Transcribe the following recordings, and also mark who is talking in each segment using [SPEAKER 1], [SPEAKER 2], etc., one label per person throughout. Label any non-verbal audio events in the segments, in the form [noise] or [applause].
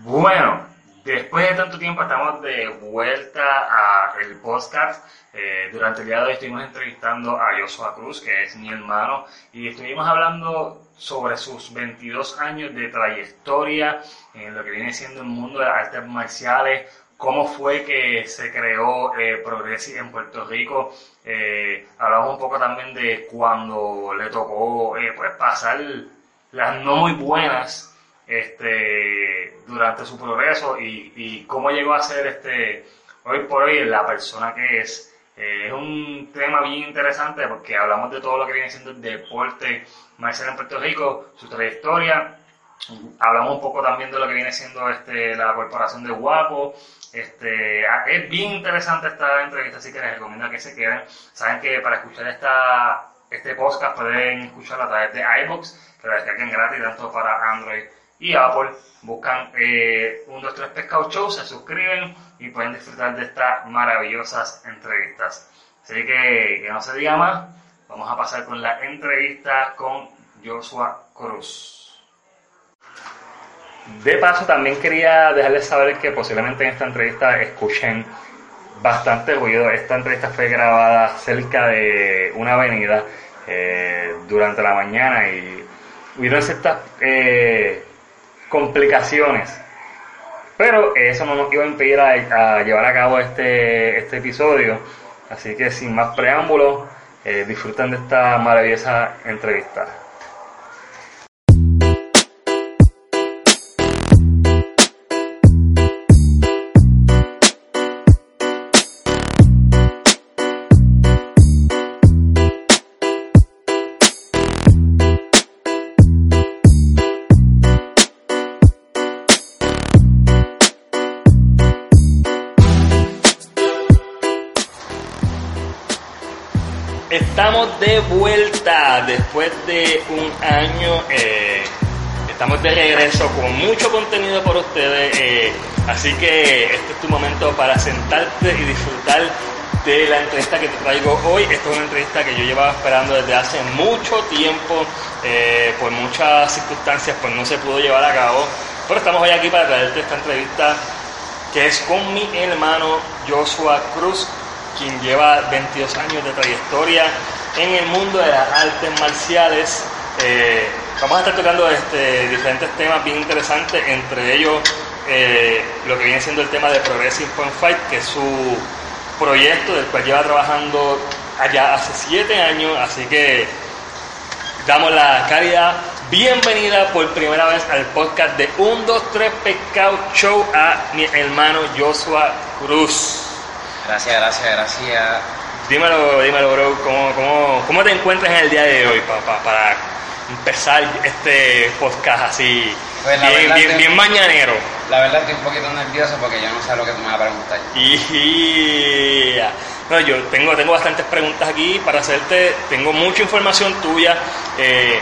[SPEAKER 1] Bueno, después de tanto tiempo estamos de vuelta a el podcast. Eh, durante el día de hoy estuvimos entrevistando a Joshua Cruz, que es mi hermano, y estuvimos hablando sobre sus 22 años de trayectoria en lo que viene siendo el mundo de las artes marciales, cómo fue que se creó eh, en Puerto Rico. Eh, hablamos un poco también de cuando le tocó eh, pues pasar las no muy buenas este, durante su progreso y, y, cómo llegó a ser este, hoy por hoy la persona que es. Eh, es un tema bien interesante porque hablamos de todo lo que viene siendo el deporte marcial en Puerto Rico, su trayectoria. Hablamos un poco también de lo que viene siendo este, la corporación de Guapo. Este, es bien interesante esta entrevista, así que les recomiendo que se queden. Saben que para escuchar esta, este podcast pueden escucharlo a través de iBox, que la descarguen gratis tanto para Android y Apple. Buscan eh, 1, 2, 3 Pescado Show, se suscriben y pueden disfrutar de estas maravillosas entrevistas. Así que, que no se diga más, vamos a pasar con la entrevista con Joshua Cruz. De paso, también quería dejarles saber que posiblemente en esta entrevista escuchen bastante ruido. Esta entrevista fue grabada cerca de una avenida eh, durante la mañana y hubieron ciertas eh, complicaciones. Pero eso no nos iba a impedir a, llevar a cabo este, este, episodio. Así que sin más preámbulos, eh, de esta maravillosa entrevista. Después de un año. Eh, estamos de regreso con mucho contenido por ustedes. Eh, así que este es tu momento para sentarte y disfrutar de la entrevista que te traigo hoy. Esta es una entrevista que yo llevaba esperando desde hace mucho tiempo. Eh, por muchas circunstancias pues no se pudo llevar a cabo. Pero estamos hoy aquí para traerte esta entrevista que es con mi hermano Joshua Cruz, quien lleva 22 años de trayectoria en el mundo de las artes marciales. Eh, vamos a estar tocando este, diferentes temas bien interesantes, entre ellos eh, lo que viene siendo el tema de Progressive Point Fight, que es su proyecto del cual lleva trabajando allá hace 7 años, así que damos la calidad bienvenida por primera vez al podcast de 1, 2, 3 Pescado Show a mi hermano Joshua Cruz.
[SPEAKER 2] Gracias, gracias, gracias.
[SPEAKER 1] Dímelo, dímelo, bro, ¿cómo, cómo, cómo te encuentras en el día de hoy para empezar este podcast así,
[SPEAKER 2] Pues
[SPEAKER 1] bien, bien, bien mañanero?
[SPEAKER 2] La verdad estoy un poquito nervioso porque yo no sé lo que tú me vas a preguntar.
[SPEAKER 1] Y no, yo tengo, tengo bastantes preguntas aquí para hacerte, tengo mucha información tuya. Eh,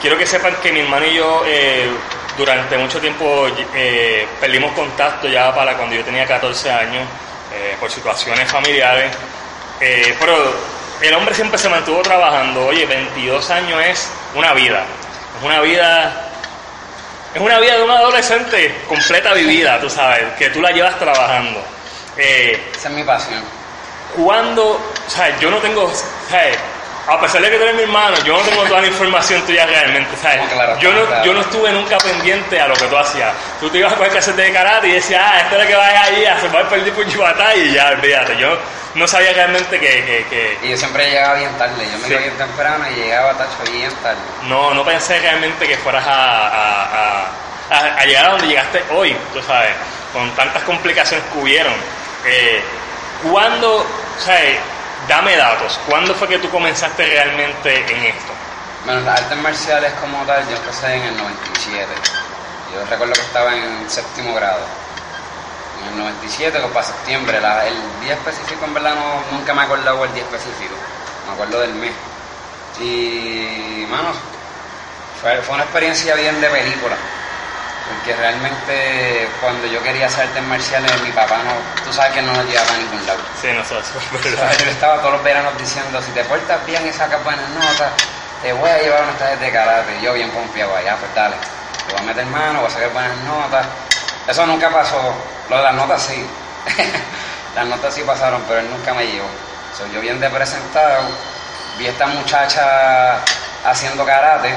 [SPEAKER 1] quiero que sepan que mi hermano y yo eh, durante mucho tiempo eh, perdimos contacto ya para cuando yo tenía 14 años por situaciones familiares. Eh, pero el hombre siempre se mantuvo trabajando. Oye, 22 años es una vida. Es una vida es una vida de un adolescente completa vivida, tú sabes, que tú la llevas trabajando. Eh,
[SPEAKER 2] Esa es mi pasión.
[SPEAKER 1] cuando, o sea, yo no tengo, ¿sabes? A pesar de que tú eres mi hermano, yo no tengo toda la información tuya realmente, ¿sabes?
[SPEAKER 2] Claro,
[SPEAKER 1] yo, no,
[SPEAKER 2] claro.
[SPEAKER 1] yo no estuve nunca pendiente a lo que tú hacías. Tú te ibas a coger clases de karate y decías, ah, esto es lo que vas ahí a hacer, vas a perder y ya, olvídate. Yo no sabía realmente que, que, que-
[SPEAKER 2] Y yo siempre llegaba bien tarde. Yo me
[SPEAKER 1] Sí.
[SPEAKER 2] iba bien temprano y llegaba tacho bien tarde.
[SPEAKER 1] no, no pensé realmente que fueras a, a, a- a- a llegar a donde llegaste hoy, tú sabes, con tantas complicaciones que hubieron. Eh, ¿Cuándo, sabes, dame datos, cuándo fue que tú comenzaste realmente en esto?
[SPEAKER 2] Bueno, las artes marciales como tal, yo empecé en el 97. Yo recuerdo que estaba en séptimo grado. En el 97, o para septiembre. El día específico, en verdad, nunca me he acordado el día específico. Me acuerdo del mes. Y, mano, fue, fue una experiencia bien de película. Porque realmente cuando yo quería hacer artes marciales, mi papá no, tú sabes que no nos llevaba a ningún lado.
[SPEAKER 1] Sí, nosotros, [laughs]
[SPEAKER 2] sea, Yo estaba todos los veranos diciendo, si te portas bien y sacas buenas notas, te voy a llevar unas clases de karate. Y yo bien confiado allá, pues dale, te voy a meter mano, voy a sacar buenas notas. Eso nunca pasó. Lo de las notas sí. [laughs] las notas sí pasaron, pero él nunca me llevó. So, yo bien de presentado, vi a esta muchacha haciendo karate,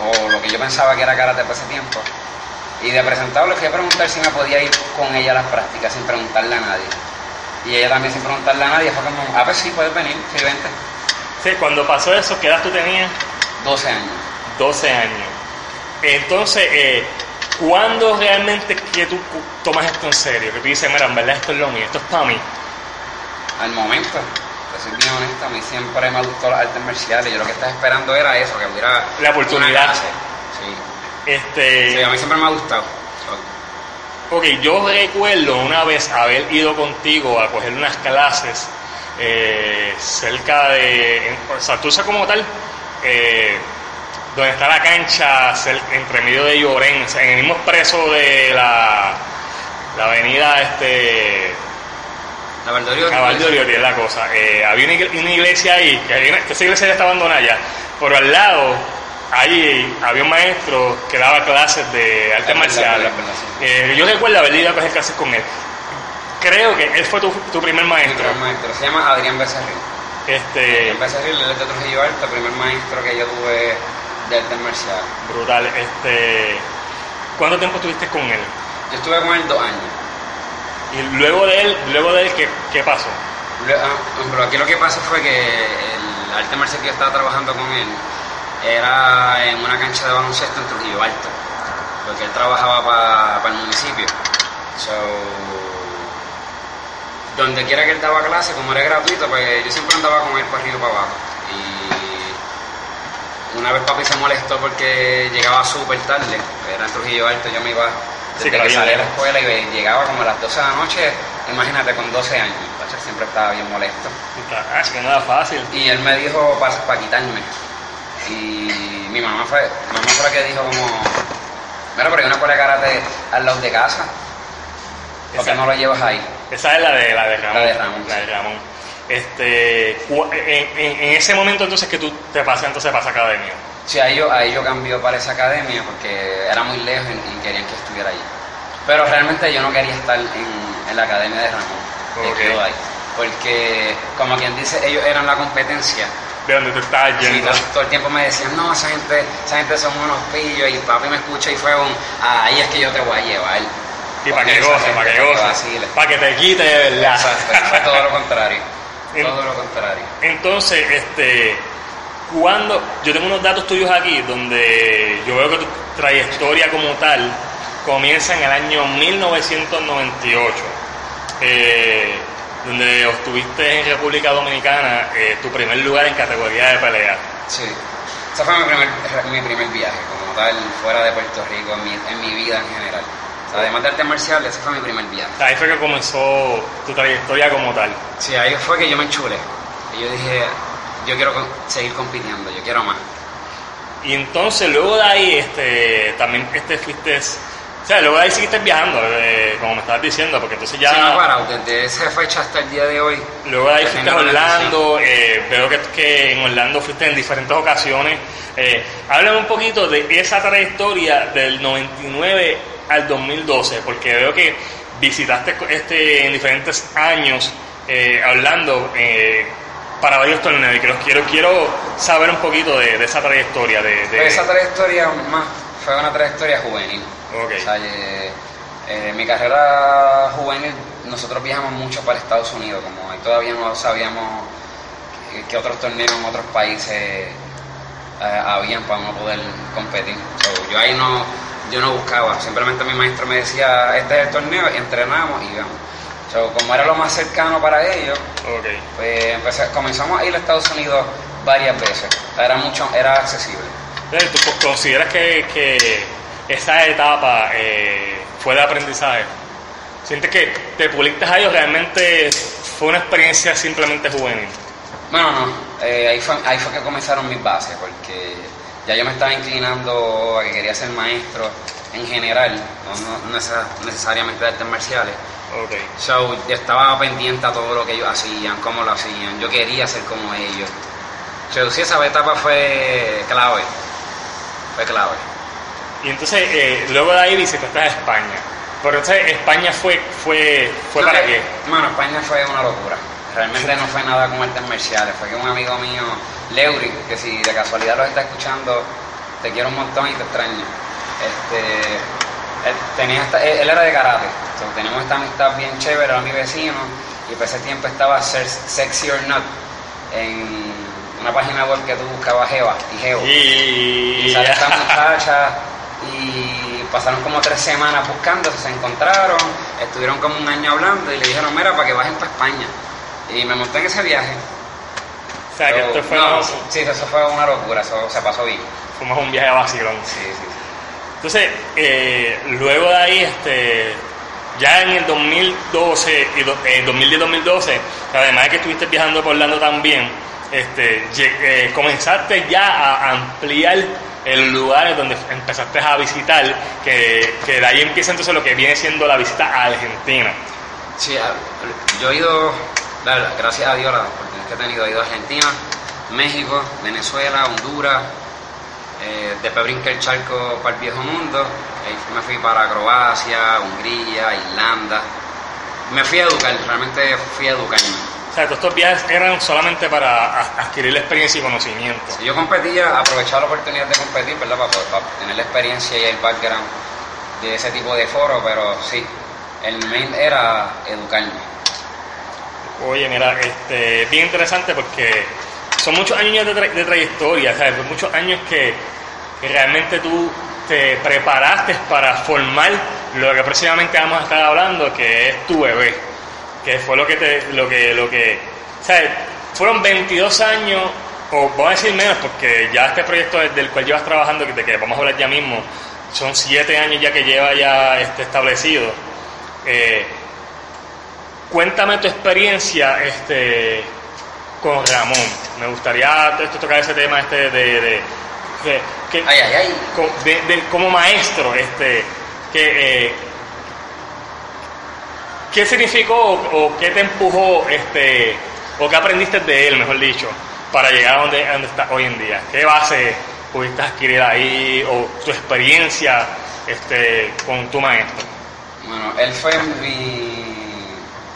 [SPEAKER 2] o lo que yo pensaba que era karate para ese tiempo. Y de presentado le fui a preguntar si me podía ir con ella a las prácticas sin preguntarle a nadie. Y ella también sin preguntarle a nadie fue como, ah, pues sí, puedes venir, sí, vente.
[SPEAKER 1] Sí, cuando pasó eso, ¿qué edad tú tenías?
[SPEAKER 2] 12 años.
[SPEAKER 1] 12 años. Entonces, eh, ¿cuándo realmente que tú tomas esto en serio? Que tú dices, mira, en verdad esto es lo mío, esto es para mí.
[SPEAKER 2] Al momento, te soy bien honesto, a mí siempre me gustó las artes marciales. Yo lo que estaba esperando era eso, que hubiera
[SPEAKER 1] La oportunidad.
[SPEAKER 2] una clase. Sí.
[SPEAKER 1] Este,
[SPEAKER 2] sí, a mí siempre me ha gustado.
[SPEAKER 1] Ok, yo recuerdo una vez haber ido contigo a coger unas clases eh, cerca de, en- o sea, tú sabes como tal, eh, donde está la cancha entre medio de sea, en el mismo expreso de la, la avenida este, Oriol, es la cosa. Eh, había una, igle- una iglesia ahí, que, una- que esa iglesia ya está abandonada ya, pero al lado, ahí había un maestro que daba clases de
[SPEAKER 2] verdad, sí.
[SPEAKER 1] Eh, yo recuerdo haber ido a coger clases con él. Creo que él fue tu, tu primer
[SPEAKER 2] Mi
[SPEAKER 1] maestro.
[SPEAKER 2] primer maestro. Se llama Adrián Becerril.
[SPEAKER 1] Este,
[SPEAKER 2] Adrián Becerril, él es de Trujillo Alto, el primer maestro que yo tuve de artes marciales.
[SPEAKER 1] brutal. Este, ¿Cuánto tiempo estuviste con él?
[SPEAKER 2] Yo estuve con él dos años.
[SPEAKER 1] Y luego de él, luego de él ¿qué, qué pasó?
[SPEAKER 2] Ah, Pero aquí lo que pasa fue que el arte marcial que yo estaba trabajando con él era en una cancha de baloncesto en Trujillo Alto, porque él trabajaba para el municipio. So, donde quiera que él daba clase, como era gratuito, pues yo siempre andaba con él para arriba y para abajo. Y una vez papi se molestó porque llegaba súper tarde, era en Trujillo Alto, yo me iba
[SPEAKER 1] Sí,
[SPEAKER 2] desde
[SPEAKER 1] que
[SPEAKER 2] que
[SPEAKER 1] bien
[SPEAKER 2] salí de la escuela y llegaba como a las 12 de la noche, imagínate con 12 años, siempre estaba bien molesto.
[SPEAKER 1] Ah, que no era fácil.
[SPEAKER 2] Y él me dijo para quitarme. Y mi mamá fue, mi mamá fue la que dijo como, mira, pero hay una escuela de karate al lado de casa, ¿por qué no lo llevas ahí?
[SPEAKER 1] Esa es la de, la de Ramón.
[SPEAKER 2] La de Ramón,
[SPEAKER 1] La de. Ramón. Este, en, en- en ese momento entonces que tú te pasas entonces para esa academia.
[SPEAKER 2] Sí, ahí yo, ahí yo cambió para esa academia porque era muy lejos y, y querían que estuviera allí. Pero realmente yo no quería estar en, en la academia de Ramón,
[SPEAKER 1] Ok.
[SPEAKER 2] de quedó ahí. Porque, como quien dice, ellos eran la competencia.
[SPEAKER 1] De donde tú estabas
[SPEAKER 2] Sí,
[SPEAKER 1] yendo.
[SPEAKER 2] todo, todo el tiempo me decían, no, esa gente, esa gente son unos pillos. Y papi me escucha y fue un, "Ah, ahí es que yo te voy a llevar.
[SPEAKER 1] y para que goce, para que goce. Para que te quite de verdad.
[SPEAKER 2] Exacto, fue todo lo contrario. [laughs]
[SPEAKER 1] En-
[SPEAKER 2] Todo lo contrario.
[SPEAKER 1] Entonces, este, cuando yo tengo unos datos tuyos aquí donde yo veo que tu trayectoria como tal comienza en el año 1998, eh, donde obtuviste en República Dominicana eh, tu primer lugar en categoría de pelea.
[SPEAKER 2] Sí. Ese fue mi primer, mi primer viaje, como tal, fuera de Puerto Rico, en mi, en mi vida en general. O sea, además de artes marciales, ese fue mi primer viaje.
[SPEAKER 1] Ahí fue que comenzó tu trayectoria como tal.
[SPEAKER 2] Sí, ahí fue que yo me enchulé. Y yo dije, yo quiero seguir compitiendo, yo quiero más.
[SPEAKER 1] Y entonces luego de ahí este, también este, fuiste, o sea, luego de ahí seguiste viajando, eh, como me estabas diciendo, porque entonces ya...
[SPEAKER 2] Sí, no desde esa fecha hasta el día de hoy.
[SPEAKER 1] Luego de ahí fuiste a Orlando, eh, veo que, que en Orlando fuiste en diferentes ocasiones. Eh, háblame un poquito de esa trayectoria del 99 al 2012, porque veo que visitaste este, en diferentes años eh, Orlando eh, para varios torneos y quiero, quiero, quiero saber un poquito de, de esa trayectoria. De, de-
[SPEAKER 2] Pues esa trayectoria más fue una trayectoria juvenil.
[SPEAKER 1] Ok.
[SPEAKER 2] O sea, eh, eh, mi carrera juvenil, nosotros viajamos mucho para Estados Unidos, como ahí todavía no sabíamos qué- otros torneos en otros países eh, habían para uno poder competir. So, yo ahí no, yo no buscaba, simplemente mi maestro me decía, este es el torneo, y entrenamos y íbamos. So, como era lo más cercano para ellos,
[SPEAKER 1] Ok.
[SPEAKER 2] pues empecé- comenzamos a ir a Estados Unidos varias veces. Era mucho, era accesible.
[SPEAKER 1] Entonces, ¿Tú consideras que, que esa etapa eh, fue de aprendizaje? ¿Sientes que te puliste a ellos? ¿Realmente fue una experiencia simplemente juvenil?
[SPEAKER 2] Bueno, no, eh, ahí, fue, ahí fue que comenzaron mis bases, porque ya yo me estaba inclinando a que quería ser maestro en general, no, no necesariamente de artes marciales.
[SPEAKER 1] Okay.
[SPEAKER 2] So, yo estaba pendiente a todo lo que ellos hacían, cómo lo hacían, yo quería ser como ellos. So, sí, esa etapa fue clave, fue clave.
[SPEAKER 1] Y entonces, eh, luego de ahí visitaste a España. Pero entonces, ¿España fue, fue, fue para qué?
[SPEAKER 2] Bueno, España fue una locura. Realmente no fue nada con artes marciales. Fue que un amigo mío, Leury, que si de casualidad lo está escuchando, te quiero un montón y te extraño. Este, él, tenía él, era de karate. Entonces, tenemos esta amistad bien chévere, era mi vecino. Y por ese tiempo estaba Sexy or Not en una página web que tú buscabas Jeva y Geo.
[SPEAKER 1] Y,
[SPEAKER 2] y sale esta muchacha y pasaron como tres semanas buscando, se encontraron, estuvieron como un año hablando y le dijeron, mira, para que bajen para España. Y me monté en ese viaje.
[SPEAKER 1] O sea, que esto fue...
[SPEAKER 2] No, sí, eso fue una locura, eso se pasó bien.
[SPEAKER 1] Fue más un viaje vacilón.
[SPEAKER 2] Sí, sí.
[SPEAKER 1] Entonces, eh, luego de ahí, este, ya en el 2012 y eh, 2010-2012, además de que estuviste viajando por Orlando también, este, eh, comenzaste ya a ampliar el lugar donde empezaste a visitar, que, de ahí empieza entonces lo que viene siendo la visita a Argentina.
[SPEAKER 2] Sí, yo he ido, gracias a Dios, las oportunidades que he tenido, he ido a Argentina, México, Venezuela, Honduras, eh, después brinqué el charco para el viejo mundo, me fui para Croacia, Hungría, Irlanda, me fui a educar, realmente fui a educarme
[SPEAKER 1] o sea, todos estos viajes eran solamente para adquirir la experiencia y conocimiento.
[SPEAKER 2] Si yo competía, aprovechaba la oportunidad de competir, ¿verdad? Para, tener la experiencia y el background de ese tipo de foro, pero sí, el main era educarme.
[SPEAKER 1] Oye, mira, este, bien interesante porque son muchos años de, de trayectoria, ¿sabes? muchos años que, que realmente tú te preparaste para formar lo que próximamente vamos a estar hablando, que es tu bebé que fue lo que te, lo que, lo que, ¿sabes? Fueron 22 años, o vamos a decir menos, porque ya este proyecto del cual llevas trabajando, de que vamos a hablar ya mismo, son 7 años ya que lleva ya este establecido. Eh, cuéntame tu experiencia este, con Ramón. Me gustaría tocar ese tema este de, de,
[SPEAKER 2] que, ay, ay,
[SPEAKER 1] ay. como maestro, este, que eh, ¿Qué significó o, qué te empujó, este, o qué aprendiste de él, mejor dicho, para llegar a donde, donde estás hoy en día? ¿Qué base pudiste adquirir ahí o tu experiencia este, con tu maestro?
[SPEAKER 2] Bueno, él fue mi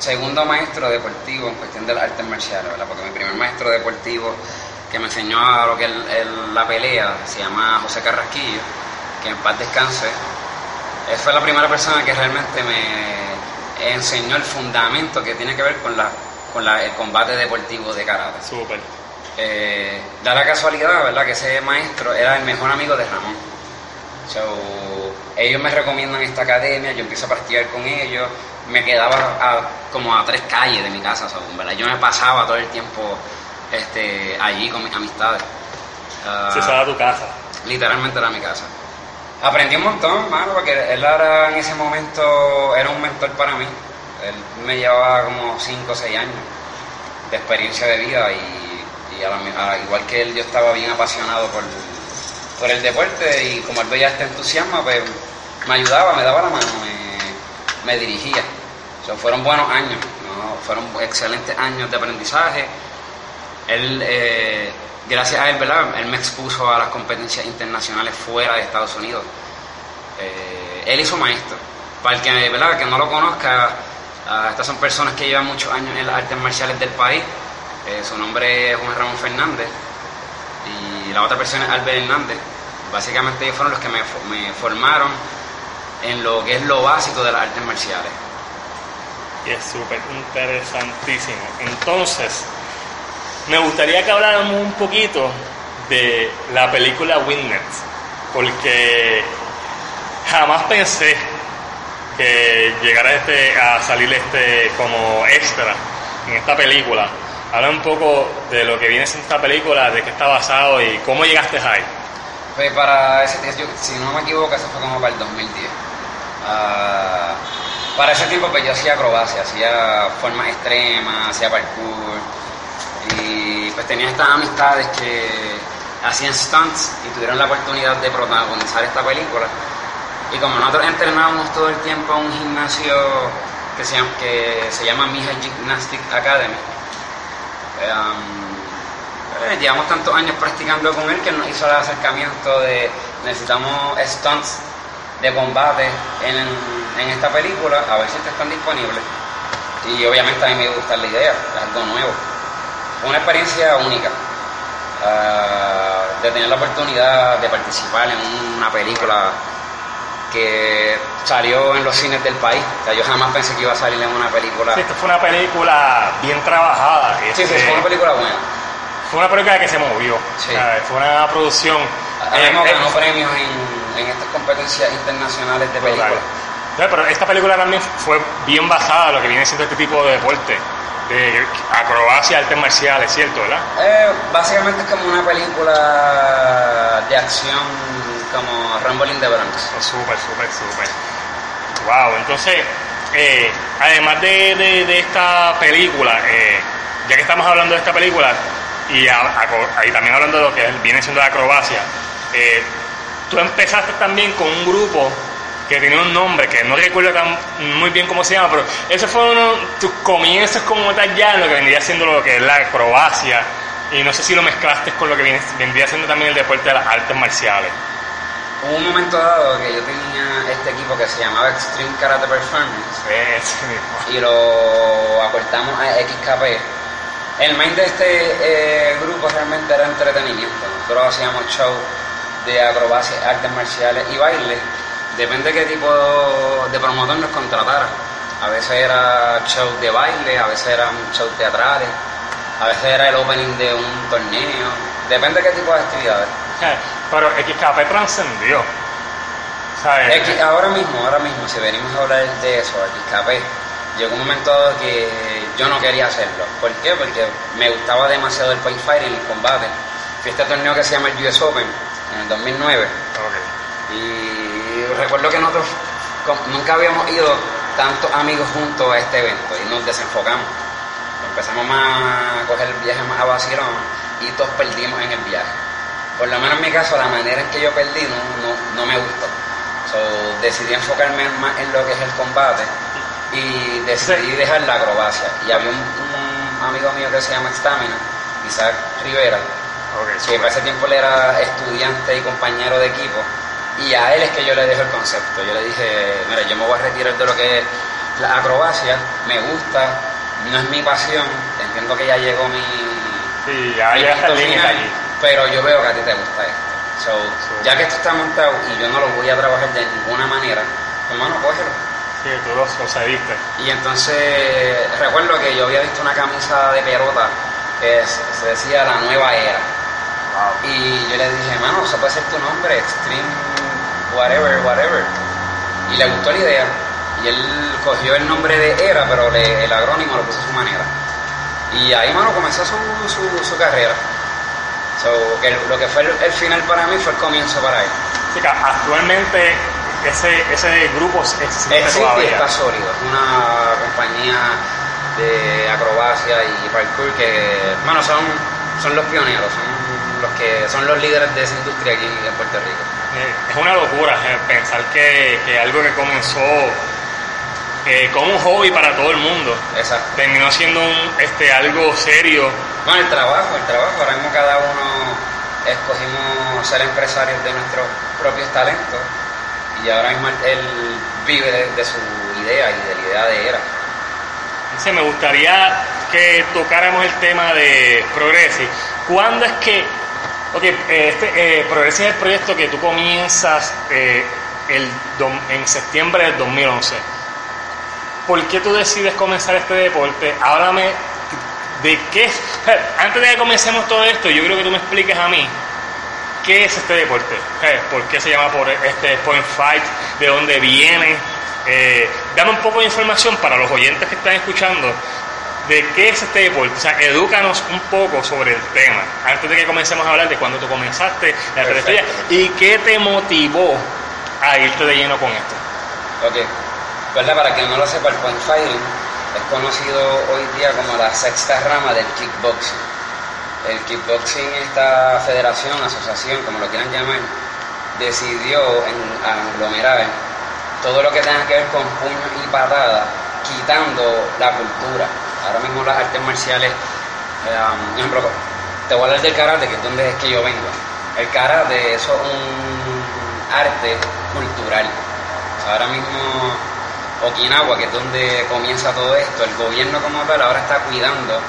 [SPEAKER 2] segundo maestro deportivo en cuestión de las artes marciales, ¿verdad? Porque mi primer maestro deportivo que me enseñó a lo que es la pelea se llama José Carrasquillo, que en paz descanse. Él fue la primera persona que realmente me enseñó el fundamento que tiene que ver con, la, con la, el combate deportivo de karate.
[SPEAKER 1] Súper.
[SPEAKER 2] Eh, da la casualidad, ¿verdad?, que ese maestro era el mejor amigo de Ramón. ellos me recomiendan esta academia, yo empiezo a practicar con ellos, me quedaba como a tres calles de mi casa, ¿verdad? Yo me pasaba todo el tiempo este, allí con mis amistades.
[SPEAKER 1] Uh, Se tu casa.
[SPEAKER 2] Literalmente era mi casa. Aprendí un montón, mano, porque él era en ese momento, era un mentor para mí. Él me llevaba como 5 o 6 años de experiencia de vida y, igual que él yo estaba bien apasionado por, por el deporte y como él veía este entusiasmo, pues me ayudaba, me daba la mano, me, dirigía. fueron buenos años, fueron excelentes años de aprendizaje. Él... Eh, gracias a él, ¿verdad? Él me expuso a las competencias internacionales fuera de Estados Unidos. Eh, él hizo maestro. Para el que, ¿verdad? que no lo conozca, ah, estas son personas que llevan muchos años en las artes marciales del país. Eh, su nombre es Juan Ramón Fernández y la otra persona es Albert Hernández. Básicamente ellos fueron los que me, me formaron en lo que es lo básico de las artes marciales.
[SPEAKER 1] Y es súper interesantísimo. Entonces, me gustaría que habláramos un poquito de la película Witness, porque jamás pensé que llegara este, a salir este como extra en esta película. Habla un poco de lo que viene en esta película, de qué está basado y cómo llegaste ahí.
[SPEAKER 2] Pues para ese tiempo, si no me equivoco, eso fue como para el 2010. Ah, para ese tiempo pues yo hacía acrobacia, hacía formas extremas, hacía parkour y pues tenía estas amistades que hacían stunts y tuvieron la oportunidad de protagonizar esta película. Y como nosotros entrenábamos todo el tiempo en un gimnasio que se llama, que se llama Mija Gymnastic Academy, llevamos tantos años practicando con él que nos hizo el acercamiento de necesitamos stunts de combate en, esta película, a ver si están disponibles. Y obviamente a mí me gusta la idea, es algo nuevo. Fue una experiencia única ah, de tener la oportunidad de participar en una película que salió en los cines del país. O sea, yo jamás pensé que iba a salir en una película.
[SPEAKER 1] Sí, esto fue una película bien trabajada.
[SPEAKER 2] Sí, sí, fue una película buena.
[SPEAKER 1] Fue una película que se movió. fue una producción.
[SPEAKER 2] Además, eh, ganó premios en, en, estas competencias internacionales de películas.
[SPEAKER 1] Pero esta película también fue bien basada en lo que viene siendo este tipo de deporte de acrobacia, artes marciales, ¿cierto, verdad?
[SPEAKER 2] Eh, básicamente es como una película de acción como Rambling de Bronx.
[SPEAKER 1] Oh, súper, súper, súper. Wow, entonces, eh, además de, de, esta película, eh, ya que estamos hablando de esta película, y ahí también hablando de lo que viene siendo la acrobacia, eh, tú empezaste también con un grupo que tenía un nombre que no recuerdo tan muy bien cómo se llama, pero ese fue uno tus comienzos como tal ya en lo que vendría siendo lo que es la acrobacia, y no sé si lo mezclaste con lo que viene, vendría siendo también el deporte de las artes marciales.
[SPEAKER 2] Hubo un momento dado que yo tenía este equipo que se llamaba Extreme Karate Performance. Y lo aportamos a XKP. El main de este eh, grupo realmente era entretenimiento. Nosotros hacíamos show de acrobacia, artes marciales y baile. Depende de qué tipo de promotor nos contratara. A veces era show de baile, a veces eran show teatrales, a veces era el opening de un torneo. Depende de qué tipo de actividades.
[SPEAKER 1] Pero XKP trascendió.
[SPEAKER 2] ahora mismo, ahora mismo, si venimos a hablar de eso, XKP, llegó un momento que yo no quería hacerlo. ¿Por qué? Porque me gustaba demasiado el fight fighting, el combate. Fui este torneo que se llama el US Open en el 2009. Y recuerdo que nosotros nunca habíamos ido tantos amigos juntos a este evento y nos desenfocamos. Empezamos a coger el viaje más a vacilón y todos perdimos en el viaje por lo menos en mi caso, la manera en que yo perdí no, me gustó. decidí enfocarme más en lo que es el combate y decidí dejar la acrobacia. Y había un, amigo mío que se llama Stamina, Isaac Rivera, que para ese tiempo él era estudiante y compañero de equipo. Y a él es que yo le dejo el concepto. Yo le dije, mira, yo me voy a retirar de lo que es la acrobacia, me gusta, no es mi pasión, entiendo que ya llegó mi...
[SPEAKER 1] Sí, ya llegaste al límite allí
[SPEAKER 2] pero yo veo que a ti te gusta esto. Ya que esto está montado y yo no lo voy a trabajar de ninguna manera, hermano, cógelo.
[SPEAKER 1] Sí, tú lo, cediste.
[SPEAKER 2] Y entonces recuerdo que yo había visto una camisa de pelota que se decía la nueva era. Y yo le dije, hermano, eso puede ser tu nombre, Extreme, whatever, whatever. Y le gustó la idea. Y él cogió el nombre de Era, pero el agrónimo lo puso a su manera. Y ahí, mano, comenzó su, su, su carrera. So, que lo que fue el, final para mí fue el comienzo para él.
[SPEAKER 1] Sí, actualmente ese, ese grupo existe,
[SPEAKER 2] existe todavía. está sólido. Es una compañía de acrobacia y parkour que, bueno, son, son los pioneros, son los que son los líderes de esa industria aquí en Puerto Rico.
[SPEAKER 1] Es una locura eh, pensar que, que algo que comenzó eh, como un hobby para todo el mundo.
[SPEAKER 2] Exacto.
[SPEAKER 1] Terminó siendo un, este, algo serio.
[SPEAKER 2] Bueno, el trabajo, el trabajo. Ahora mismo cada uno escogimos ser empresarios de nuestros propios talentos y ahora mismo él vive de, su idea y de la idea de era.
[SPEAKER 1] Entonces me gustaría que tocáramos el tema de Progresi. ¿Cuándo es que, ok, este, eh, Progresi es el proyecto que tú comienzas eh, el, en septiembre del 2011 ¿por qué tú decides comenzar este deporte? Háblame de qué. Antes de que comencemos todo esto, yo creo que tú me expliques a mí qué es este deporte, por qué se llama por este Point Fight, de dónde viene. Eh, dame un poco de información para los oyentes que están escuchando de qué es este deporte. O sea, edúcanos un poco sobre el tema, antes de que comencemos a hablar de cuando tú comenzaste la trayectoria y qué te motivó a irte de lleno con esto.
[SPEAKER 2] Ok, ¿verdad? Para quien no lo sepa, el point fighting es conocido hoy día como la sexta rama del kickboxing. El kickboxing, esta federación, asociación, como lo quieran llamar, decidió en, aglomerar todo lo que tenga que ver con puños y patadas, quitando la cultura. Ahora mismo las artes marciales, eh, um, ejemplo, te voy a hablar del karate, que es donde es que yo vengo. El karate eso es un arte cultural. Ahora mismo Okinawa, que es donde comienza todo esto, el gobierno como tal ahora está cuidando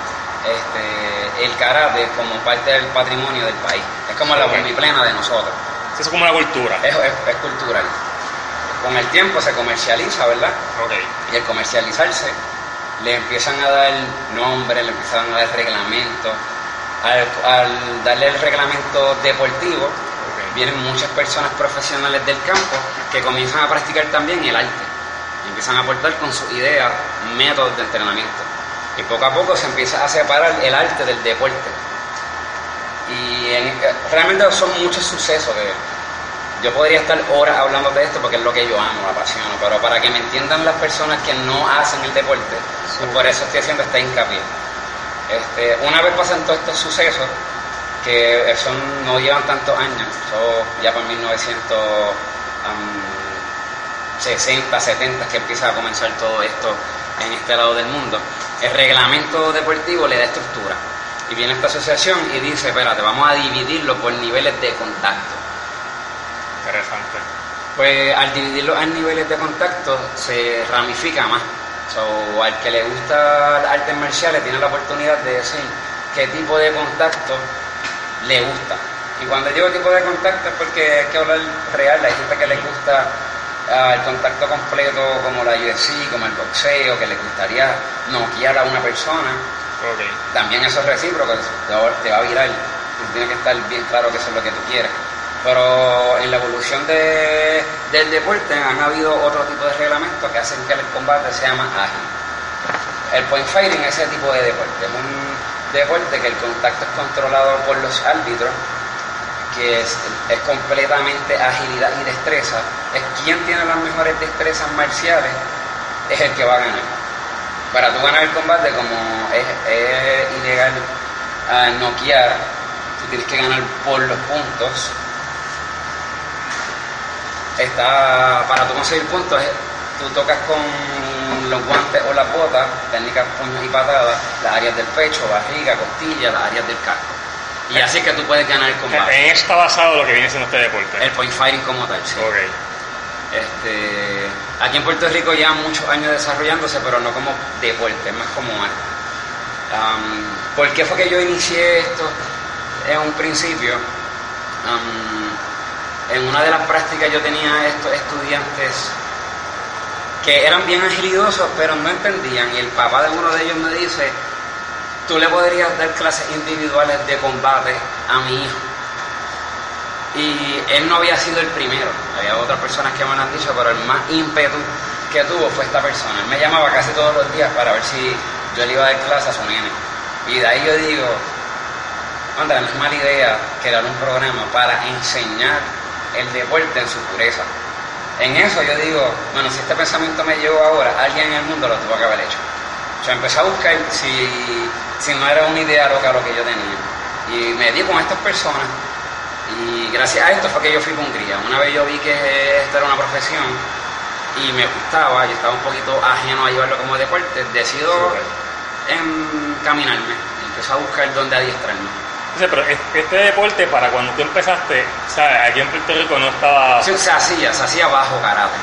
[SPEAKER 2] este, el karate como parte del patrimonio del país. Es como la plena de nosotros.
[SPEAKER 1] Eso es como una cultura.
[SPEAKER 2] Es, es, cultural. Con el tiempo se comercializa, ¿verdad?
[SPEAKER 1] Okay.
[SPEAKER 2] Y al comercializarse, le empiezan a dar nombre, le empiezan a dar reglamento. Al, darle el reglamento deportivo, vienen muchas personas profesionales del campo que comienzan a practicar también el arte. Y empiezan a aportar con sus ideas métodos de entrenamiento. Y poco a poco se empieza a separar el arte del deporte. Y realmente son muchos sucesos de yo podría estar horas hablando de esto porque es lo que yo amo, me apasiona, pero para que me entiendan las personas que no hacen el deporte, por eso estoy haciendo esta hincapié. Este, una vez pasan todos estos sucesos, que son, no llevan tantos años, ya por 1960, 70 que empieza a comenzar todo esto en este lado del mundo, el reglamento deportivo le da estructura. Y viene esta asociación y dice, espérate, vamos a dividirlo por niveles de contacto.
[SPEAKER 1] Interesante.
[SPEAKER 2] Pues al dividirlo en niveles de contacto se ramifica más. So, al que le gusta artes marciales tiene la oportunidad de decir qué tipo de contacto le gusta. Y cuando digo tipo de contacto es porque hay que hablar real, hay gente que le gusta ah, el contacto completo como la UFC, como el boxeo, que le gustaría noquear a una persona. También eso es recíproco, te va a virar, tiene que estar bien claro que eso es lo que tú quieres. Pero en la evolución de, del deporte han habido otro tipo de reglamentos que hacen que el combate sea más ágil. El point fighting es ese tipo de deporte, es un deporte que el contacto es controlado por los árbitros, que es, es completamente agilidad y destreza, es quien tiene las mejores destrezas marciales, es el que va a ganar. Para tú ganar el combate, como es, es ilegal a noquear, tú tienes que ganar por los puntos. Está, para tú conseguir puntos, tú tocas con los guantes o las botas, técnicas puños y patadas, las áreas del pecho, barriga, costilla, las áreas del casco. Y así que tú puedes ganar el combate.
[SPEAKER 1] En eso está basado lo que viene siendo este deporte.
[SPEAKER 2] El point fighting como tal, sí. Este, aquí en Puerto Rico ya muchos años desarrollándose, pero no como deporte, es más como arte. ¿Por qué fue que yo inicié esto en un principio? En una de las prácticas yo tenía estos estudiantes que eran bien agilidosos, pero no entendían. Y el papá de uno de ellos me dice, tú le podrías dar clases individuales de combate a mi hijo. Y él no había sido el primero, había otras personas que me lo han dicho, pero el más ímpetu que tuvo fue esta persona. Él me llamaba casi todos los días para ver si yo le iba a dar clase a su nene. Y de ahí yo digo, André, no es mala idea crear un programa para enseñar el deporte en su pureza. En eso yo digo, bueno, si este pensamiento me llegó ahora, alguien en el mundo lo tuvo que haber hecho. Yo empecé a buscar si, si no era una idea loca lo que yo tenía. Y me di con estas personas y gracias a esto fue que yo fui con Hungría. Una vez yo vi que esta era una profesión y me gustaba, yo estaba un poquito ajeno a llevarlo como deporte, decido encaminarme y empecé a buscar dónde adiestrarme
[SPEAKER 1] pero este deporte, para cuando tú empezaste, ¿sabes? Aquí en Puerto Rico no estaba.
[SPEAKER 2] Sí, se hacía, se hacía bajo karate.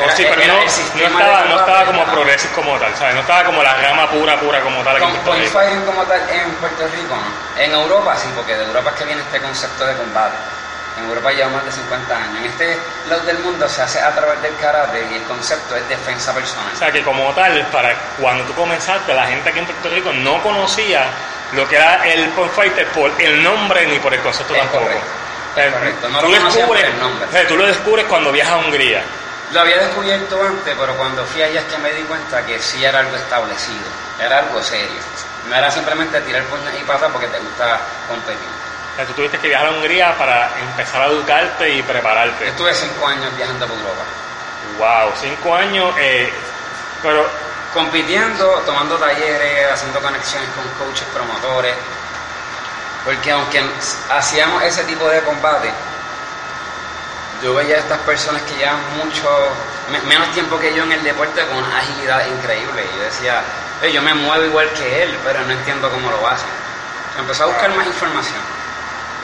[SPEAKER 1] Oh, sí, pero no, estaba, no estaba como progreso como tal, ¿sabes? No estaba como la rama pura, pura como tal.
[SPEAKER 2] Con point fighting como tal en Puerto Rico, ¿no? En Europa sí, porque de Europa es que viene este concepto de combate. En Europa lleva más de 50 años. En este lado del mundo se hace a través del karate y el concepto es defensa personal.
[SPEAKER 1] O sea que como tal, para cuando tú comenzaste, la gente aquí en Puerto Rico no conocía lo que era el Point Fighter por el nombre ni por el concepto tampoco.
[SPEAKER 2] Correcto. correcto.
[SPEAKER 1] No tú, lo descubres, el nombre. tú lo descubres cuando viajas a Hungría.
[SPEAKER 2] Lo había descubierto antes, pero cuando fui allá es que me di cuenta que sí era algo establecido, era algo serio. No era simplemente tirar puños y pasar porque te gusta competir.
[SPEAKER 1] Sea, tú tuviste que viajar a Hungría para empezar a educarte y prepararte.
[SPEAKER 2] Estuve cinco años viajando por Europa.
[SPEAKER 1] Wow, cinco años, eh, pero
[SPEAKER 2] compitiendo, tomando talleres, haciendo conexiones con coaches, promotores, porque aunque hacíamos ese tipo de combate, yo veía a estas personas que llevan mucho, menos tiempo que yo en el deporte con una agilidad increíble. Y yo decía, yo me muevo igual que él, pero no entiendo cómo lo hacen. Empecé a buscar más información.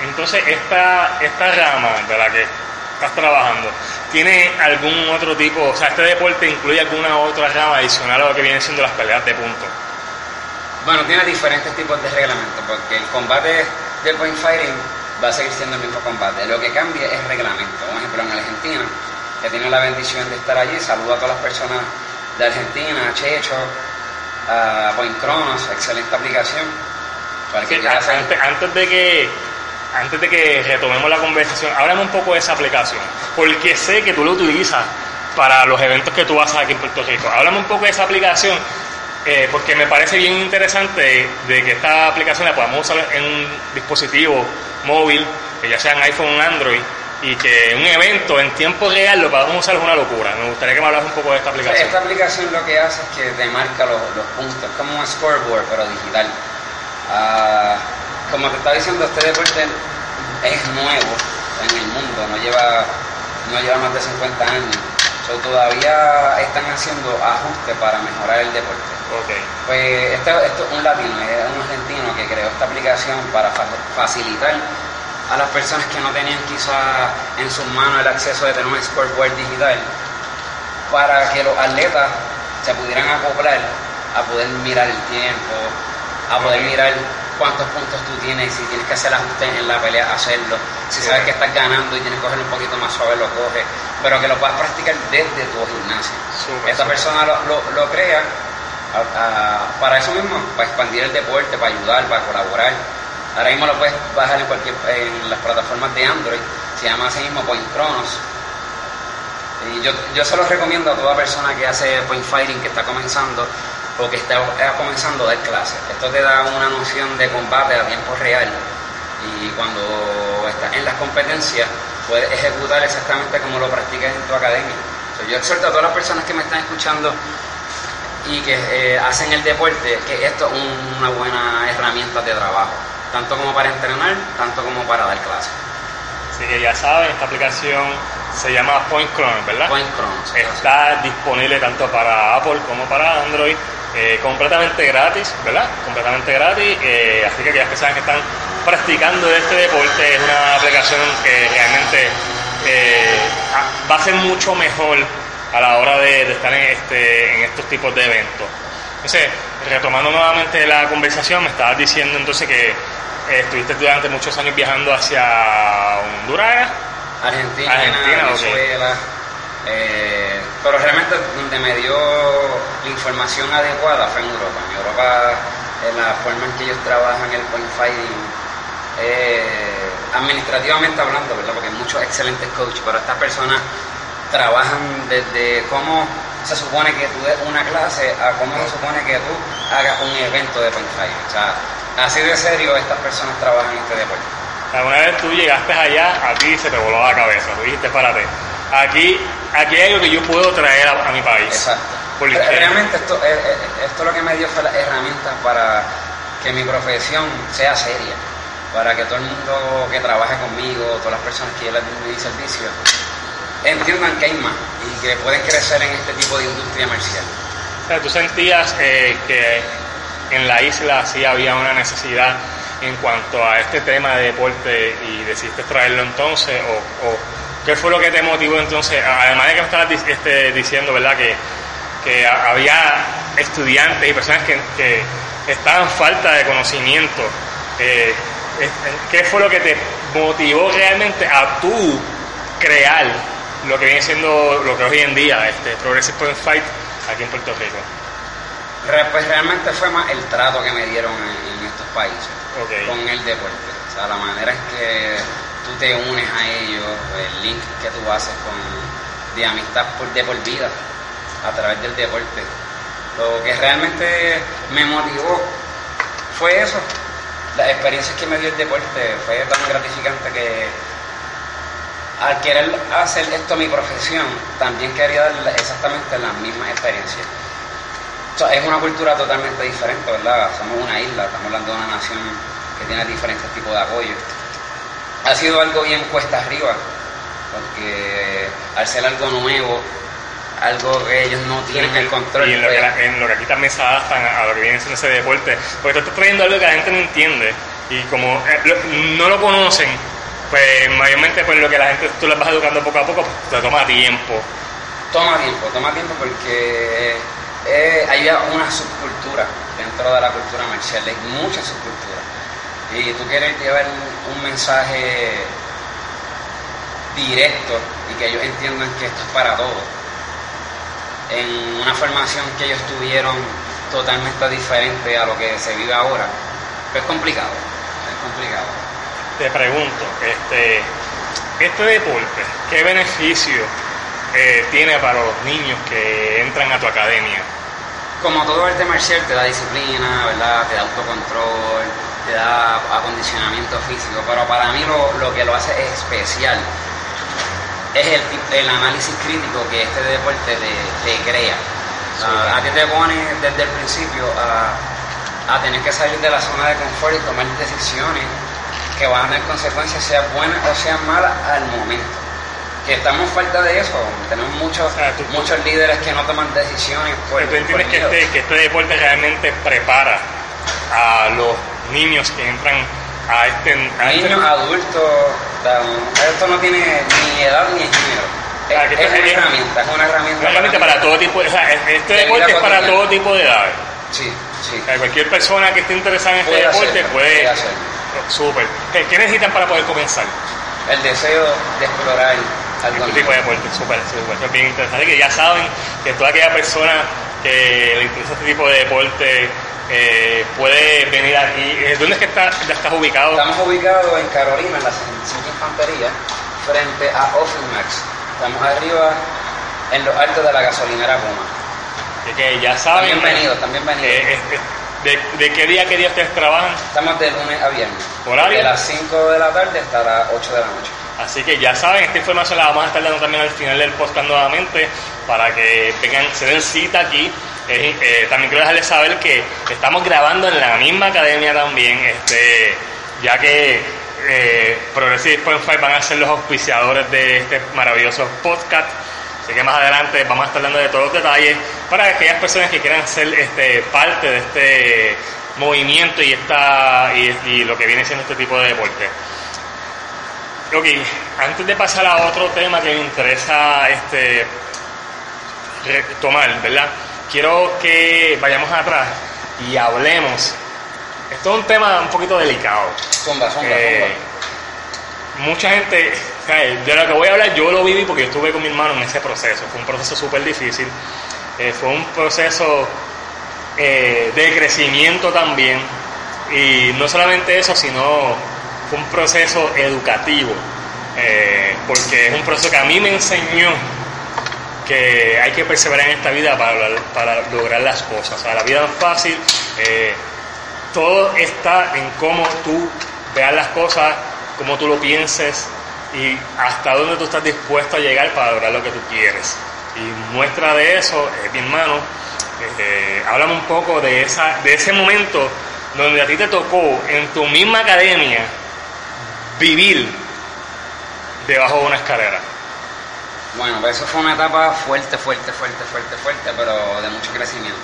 [SPEAKER 1] Entonces, esta, esta rama de la que estás trabajando, ¿tiene algún otro tipo, o sea, este deporte incluye alguna otra rama adicional a lo que vienen siendo las peleas de punto?
[SPEAKER 2] Bueno, tiene diferentes tipos de reglamentos, porque el combate de point fighting va a seguir siendo el mismo combate. Lo que cambia es reglamento. Un ejemplo, en Argentina, que tiene la bendición de estar allí, saludo a todas las personas de Argentina, a Checho, a Point Cronos, excelente aplicación.
[SPEAKER 1] antes de que antes de que retomemos la conversación, háblame un poco de esa aplicación, porque sé que tú lo utilizas para los eventos que tú haces aquí en Puerto Rico. Háblame un poco de esa aplicación, eh, porque me parece bien interesante de que esta aplicación la podamos usar en un dispositivo móvil, que ya sea en iPhone o Android, y que un evento en tiempo real lo podamos usar es una locura. Me gustaría que me hablas un poco de esta aplicación.
[SPEAKER 2] Esta aplicación lo que hace es que te marca los, puntos, como un scoreboard, pero digital. Ah, como te estaba diciendo, este deporte es nuevo en el mundo, no lleva, no lleva más de 50 años. todavía están haciendo ajustes para mejorar el deporte. Pues esto, es un latino, es un argentino que creó esta aplicación para facilitar a las personas que no tenían quizá en sus manos el acceso de tener un scoreboard digital para que los atletas se pudieran acoplar a poder mirar el tiempo, a poder mirar cuántos puntos tú tienes, si tienes que hacer ajustes en la pelea, hacerlo. Si sabes que estás ganando y tienes que cogerlo un poquito más suave, lo coges. Pero que lo puedas practicar desde tu gimnasio. Esta persona lo, crea para eso mismo, para expandir el deporte, para ayudar, para colaborar. Ahora mismo lo puedes bajar en cualquier en las plataformas de Android. Se llama así mismo Point Chronos. Y yo, yo se los recomiendo a toda persona que hace point fighting, que está comenzando, o que está comenzando a dar clases. Esto te da una noción de combate a tiempo real y cuando estás en las competencias puedes ejecutar exactamente como lo practicas en tu academia. yo exhorto a todas las personas que me están escuchando y que eh, hacen el deporte que esto es una buena herramienta de trabajo, tanto como para entrenar, tanto como para dar clases.
[SPEAKER 1] Así que ya saben, esta aplicación se llama Point Chronos, ¿verdad?
[SPEAKER 2] Point Chronos.
[SPEAKER 1] Está disponible tanto para Apple como para Android eh, completamente gratis, ¿verdad? Completamente gratis, eh, así que aquellas personas que están practicando este deporte es una aplicación que realmente eh, va a ser mucho mejor a la hora de, estar en, este, en estos tipos de eventos. Entonces, retomando nuevamente la conversación, me estabas diciendo entonces que estuviste durante muchos años viajando hacia Honduras,
[SPEAKER 2] Argentina, Argentina Venezuela. Eh, pero realmente donde me dio la información adecuada fue en Europa. En Europa, en la forma en que ellos trabajan el point fighting, eh, administrativamente hablando, ¿verdad? Porque hay muchos excelentes coaches, pero estas personas trabajan desde cómo se supone que tú des una clase a cómo se supone que tú hagas un evento de point fighting. O sea, así de serio estas personas trabajan en este deporte.
[SPEAKER 1] Una vez tú llegaste allá, a ti se te voló la cabeza, tú dijiste, párate, aquí aquí hay algo que yo puedo traer a, mi país.
[SPEAKER 2] Exacto. Realmente esto, eh, eh, esto lo que me dio fue las herramientas para que mi profesión sea seria, para que todo el mundo que trabaje conmigo, todas las personas que yo les mi servicio, entiendan que hay más y que pueden crecer en este tipo de industria marcial.
[SPEAKER 1] O sea, ¿Tú sentías eh, que en la isla sí había una necesidad en cuanto a este tema de deporte y decidiste traerlo entonces o, o ¿Qué fue lo que te motivó entonces? Además de que me estabas este, diciendo, ¿verdad? Que, que había estudiantes y personas que, que estaban falta de conocimiento. Eh, ¿Qué fue lo que te motivó realmente a tú crear lo que viene siendo lo que hoy en día este Progressive Point Fight aquí en Puerto Rico?
[SPEAKER 2] Pues realmente fue más el trato que me dieron en, estos países con el deporte. O sea, la manera en que tú te unes a ellos, el link que tú haces con, de amistad por, de por vida a través del deporte. Lo que realmente me motivó fue eso, las experiencias que me dio el deporte. Fue tan gratificante que al querer hacer esto mi profesión, también quería dar exactamente las mismas experiencias. es una cultura totalmente diferente, ¿verdad? Somos una isla, estamos hablando de una nación que tiene diferentes tipos de apoyo. Ha sido algo bien cuesta arriba, porque al ser algo nuevo, algo que ellos no tienen el control.
[SPEAKER 1] Y en lo, que, pues, en lo que aquí también se adaptan a lo que viene siendo ese deporte, porque tú estás trayendo algo que la gente no entiende y como eh, no lo conocen, pues mayormente pues lo que la gente tú les vas educando poco a poco, pues, te toma tiempo.
[SPEAKER 2] Toma tiempo, toma tiempo porque eh, hay una subcultura dentro de la cultura marcial, hay muchas subculturas. Y tú quieres llevar un mensaje directo y que ellos entiendan que esto es para todos. En una formación que ellos tuvieron totalmente diferente a lo que se vive ahora, pues es complicado, es complicado.
[SPEAKER 1] Te pregunto, este, este deporte, ¿qué beneficio eh, tiene para los niños que entran a tu academia?
[SPEAKER 2] Como todo arte marcial te da disciplina, ¿verdad? Te da autocontrol, te da acondicionamiento físico, pero para mí lo, lo que lo hace especial es el, el análisis crítico que este deporte te, crea. a ti te pone desde el principio a, tener que salir de la zona de confort y tomar decisiones que van a tener consecuencias, sean buenas o sean malas, al momento. Que estamos falta de eso, tenemos muchos, muchos líderes que no toman decisiones.
[SPEAKER 1] Por, tú entiendes que este, que este deporte realmente prepara a los niños que entran a este... A
[SPEAKER 2] este Niños, adultos, esto no tiene ni edad ni género. Ah, es, una herramienta, es una herramienta.
[SPEAKER 1] para, todo tipo, o sea, este deporte es para todo tipo de edades.
[SPEAKER 2] Sí, sí.
[SPEAKER 1] cualquier persona que esté interesada en este deporte puede... puede hacerlo. Súper. ¿Qué necesitan para poder comenzar?
[SPEAKER 2] El deseo de explorar
[SPEAKER 1] Este tipo de deporte, súper, súper, bien interesante. Que ya saben que toda aquella persona que le interesa este tipo de deporte eh, puede venir aquí. Eh, ¿Dónde es que está, ya estás ubicado?
[SPEAKER 2] Estamos ubicados en Carolina, en la 65 Infantería, frente a Max. Estamos arriba en los altos de la gasolinera Puma.
[SPEAKER 1] que ya saben.
[SPEAKER 2] También bienvenidos, también bienvenidos.
[SPEAKER 1] de, de, qué día, qué día ustedes trabajan?
[SPEAKER 2] Estamos de lunes a viernes.
[SPEAKER 1] ¿Horario?
[SPEAKER 2] De las 5 de la tarde hasta las 8 de la noche.
[SPEAKER 1] Así que ya saben, esta información la vamos a estar dando también al final del podcast nuevamente para que vengan, se den cita aquí eh, también quiero dejarles saber que estamos grabando en la misma academia también, este, ya que eh, Progressive Point van a ser los auspiciadores de este maravilloso podcast. Así que más adelante vamos a estar hablando de todos los detalles para aquellas personas que quieran ser este, parte de este movimiento y, esta, y, lo que viene siendo este tipo de deporte. Ok, antes de pasar a otro tema que me interesa este, tomar, ¿verdad? quiero que vayamos atrás y hablemos. Esto es un tema un poquito delicado.
[SPEAKER 2] Zumba, zumba, eh,
[SPEAKER 1] Mucha gente, de lo que voy a hablar, yo lo viví porque yo estuve con mi hermano en ese proceso. Fue un proceso súper difícil. Eh, fue un proceso eh, de crecimiento también. Y no solamente eso, sino un proceso educativo. porque es un proceso que a mí me enseñó que hay que perseverar en esta vida para, para lograr las cosas. O la vida es fácil, eh, todo está en cómo tú veas las cosas, cómo tú lo pienses y hasta dónde tú estás dispuesto a llegar para lograr lo que tú quieres. Y muestra de eso es mi hermano. Eh, háblame un poco de, esa, de ese momento donde a ti te tocó en tu misma academia vivir debajo de una escalera.
[SPEAKER 2] Bueno, pues eso fue una etapa fuerte, fuerte, fuerte, fuerte, fuerte, pero de mucho crecimiento.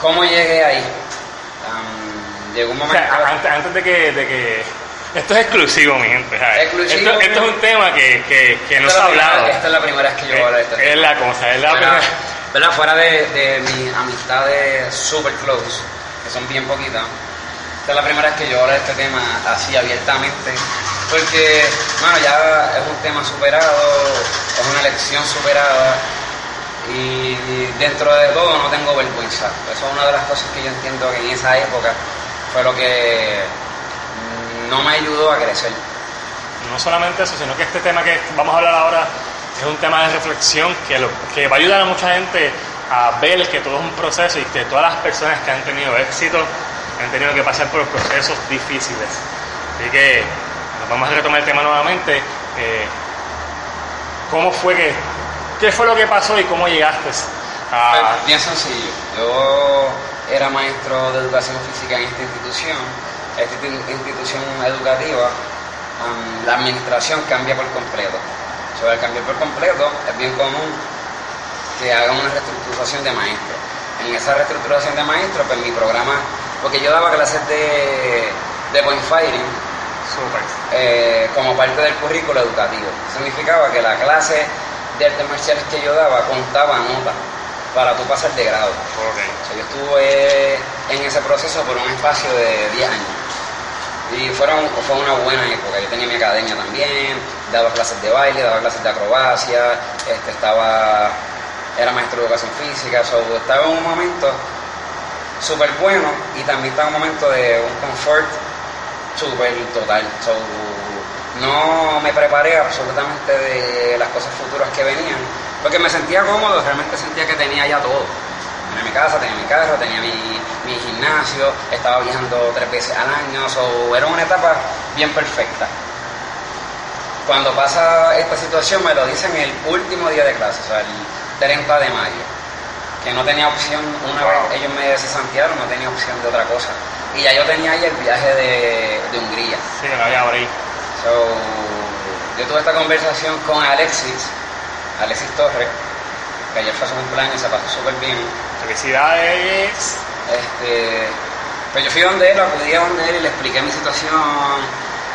[SPEAKER 2] ¿Cómo llegué ahí? llegó un momento...
[SPEAKER 1] antes, de, que, de que... Esto es exclusivo, mi gente.
[SPEAKER 2] Exclusivo,
[SPEAKER 1] esto, esto, es un tema que, que, que no se ha hablado.
[SPEAKER 2] Esta es la primera vez que yo voy a hablar de esto.
[SPEAKER 1] Es la cosa, es la primera...
[SPEAKER 2] ¿verdad? Fuera de, de mis amistades super close, que son bien poquitas, esta es la primera vez que yo hablo de este tema así abiertamente porque, bueno, ya es un tema superado, es una lección superada y dentro de todo no tengo vergüenza. Eso es una de las cosas que yo entiendo que en esa época fue lo que no me ayudó a crecer.
[SPEAKER 1] No solamente eso, sino que este tema que vamos a hablar ahora es un tema de reflexión que, lo, que va a ayudar a mucha gente a ver que todo es un proceso y que todas las personas que han tenido éxito han tenido que pasar por procesos difíciles. Así que vamos a retomar el tema nuevamente. Eh, ¿Cómo fue que, qué fue lo que pasó y cómo llegaste a...
[SPEAKER 2] Pues, bien sencillo. Yo era maestro de educación física en esta institución, esta institución educativa, la administración cambia por completo. Sobre el cambio por completo es bien común que hagan una reestructuración de maestros. En esa reestructuración de maestros, pues mi programa, porque yo daba clases de, de point fighting, eh, como parte del currículo educativo. Significaba que la clase de artes marciales que yo daba contaba notas para tú pasar de grado. yo estuve en ese proceso por un espacio de 10 años. Y fueron, fue una buena época. Yo tenía mi academia también, daba clases de baile, daba clases de acrobacia, este, estaba era maestro de educación física, estaba en un momento súper bueno y también estaba en un momento de un confort súper total. no me preparé absolutamente de las cosas futuras que venían, porque me sentía cómodo, realmente sentía que tenía ya todo. Tenía mi casa, tenía mi carro, tenía mi, mi gimnasio, estaba viajando tres veces al año, so, era una etapa bien perfecta. Cuando pasa esta situación me lo dicen el último día de clase, o sea, el 30 de mayo, que no tenía opción, una vez ellos me cesantearon, no tenía opción de otra cosa. Y ya yo tenía ahí el viaje de, de Hungría.
[SPEAKER 1] Sí, me había abrir.
[SPEAKER 2] So, yo tuve esta conversación con Alexis, Alexis Torres, que ayer fue su cumpleaños y se pasó súper bien.
[SPEAKER 1] Felicidades.
[SPEAKER 2] Este, pues yo fui donde él, acudí a donde él y le expliqué mi situación,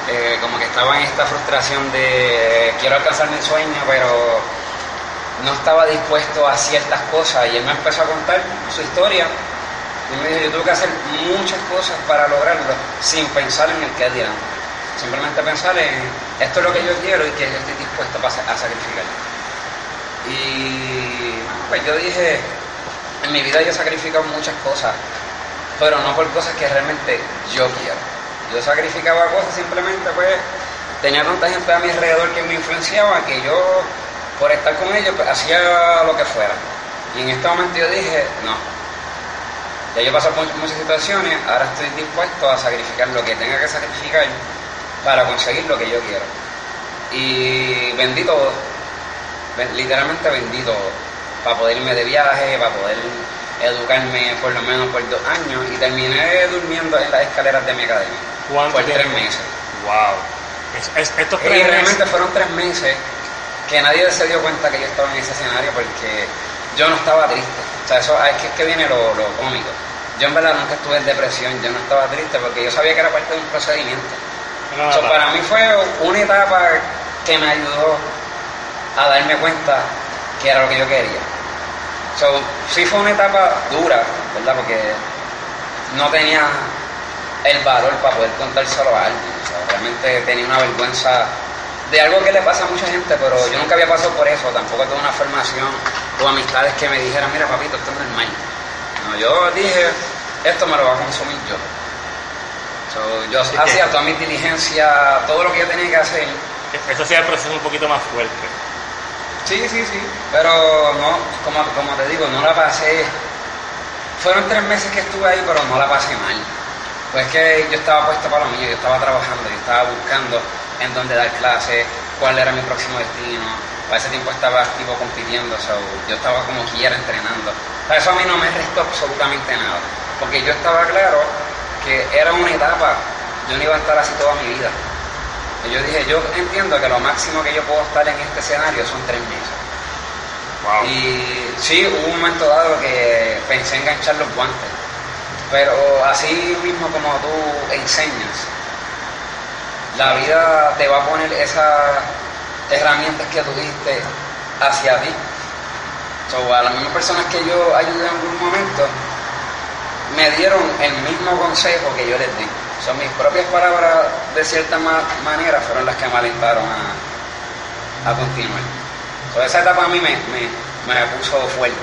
[SPEAKER 2] eh, como que estaba en esta frustración de quiero alcanzar mi sueño, pero no estaba dispuesto a ciertas cosas y él me empezó a contar su historia y me dijo, yo tuve que hacer muchas cosas para lograrlo sin pensar en el que dirán. Simplemente pensar en esto es lo que yo quiero y que yo estoy dispuesto a sacrificar. Y pues yo dije, en mi vida yo he sacrificado muchas cosas, pero no por cosas que realmente yo quiero. Yo sacrificaba cosas simplemente pues tenía tanta gente a mi alrededor que me influenciaba que yo por estar con ellos, pues, hacía lo que fuera. Y en este momento yo dije, no. Ya yo he pasado por muchas situaciones, ahora estoy dispuesto a sacrificar lo que tenga que sacrificar para conseguir lo que yo quiero. Y vendí todo, literalmente vendí todo, para poder irme de viaje, para poder educarme por lo menos por dos años y terminé durmiendo en las escaleras de mi academia.
[SPEAKER 1] ¿Cuánto
[SPEAKER 2] por tres meses.
[SPEAKER 1] ¡Wow! estos tres
[SPEAKER 2] y realmente fueron tres meses que nadie se dio cuenta que yo estaba en ese escenario porque yo no estaba triste. O sea, eso es que, que viene lo, cómico. Yo en verdad nunca estuve en depresión, yo no estaba triste porque yo sabía que era parte de un procedimiento. para mí fue una etapa que me ayudó a darme cuenta que era lo que yo quería. So, sí fue una etapa dura, ¿verdad? Porque no tenía el valor para poder contárselo a alguien. realmente tenía una vergüenza de algo que le pasa a mucha gente, pero yo nunca había pasado por eso, tampoco tuve una formación o amistades que me dijeran, mira papito, esto es normal. No, yo dije, esto me lo va a consumir yo. yo hacía toda mi diligencia, todo lo que yo tenía que hacer.
[SPEAKER 1] Eso hacía el proceso un poquito más fuerte.
[SPEAKER 2] Sí, sí, sí, pero no, como, como te digo, no la pasé. Fueron tres meses que estuve ahí, pero no la pasé mal. Pues que yo estaba puesto para lo mío, yo estaba trabajando, yo estaba buscando en dónde dar clases, cuál era mi próximo destino. Para ese tiempo estaba activo compitiendo, yo estaba como quiera entrenando. Para eso a mí no me restó absolutamente nada, porque yo estaba claro que era una etapa, yo no iba a estar así toda mi vida. Y yo dije, yo entiendo que lo máximo que yo puedo estar en este escenario son tres meses. Y sí, hubo un momento dado que pensé enganchar los guantes, pero así mismo como tú enseñas, la vida te va a poner esas herramientas que tuviste hacia ti. So, a las mismas personas que yo ayudé en algún momento, me dieron el mismo consejo que yo les di. Son mis propias palabras, de cierta manera, fueron las que me alentaron a, continuar. esa etapa a mí me, me, puso fuerte.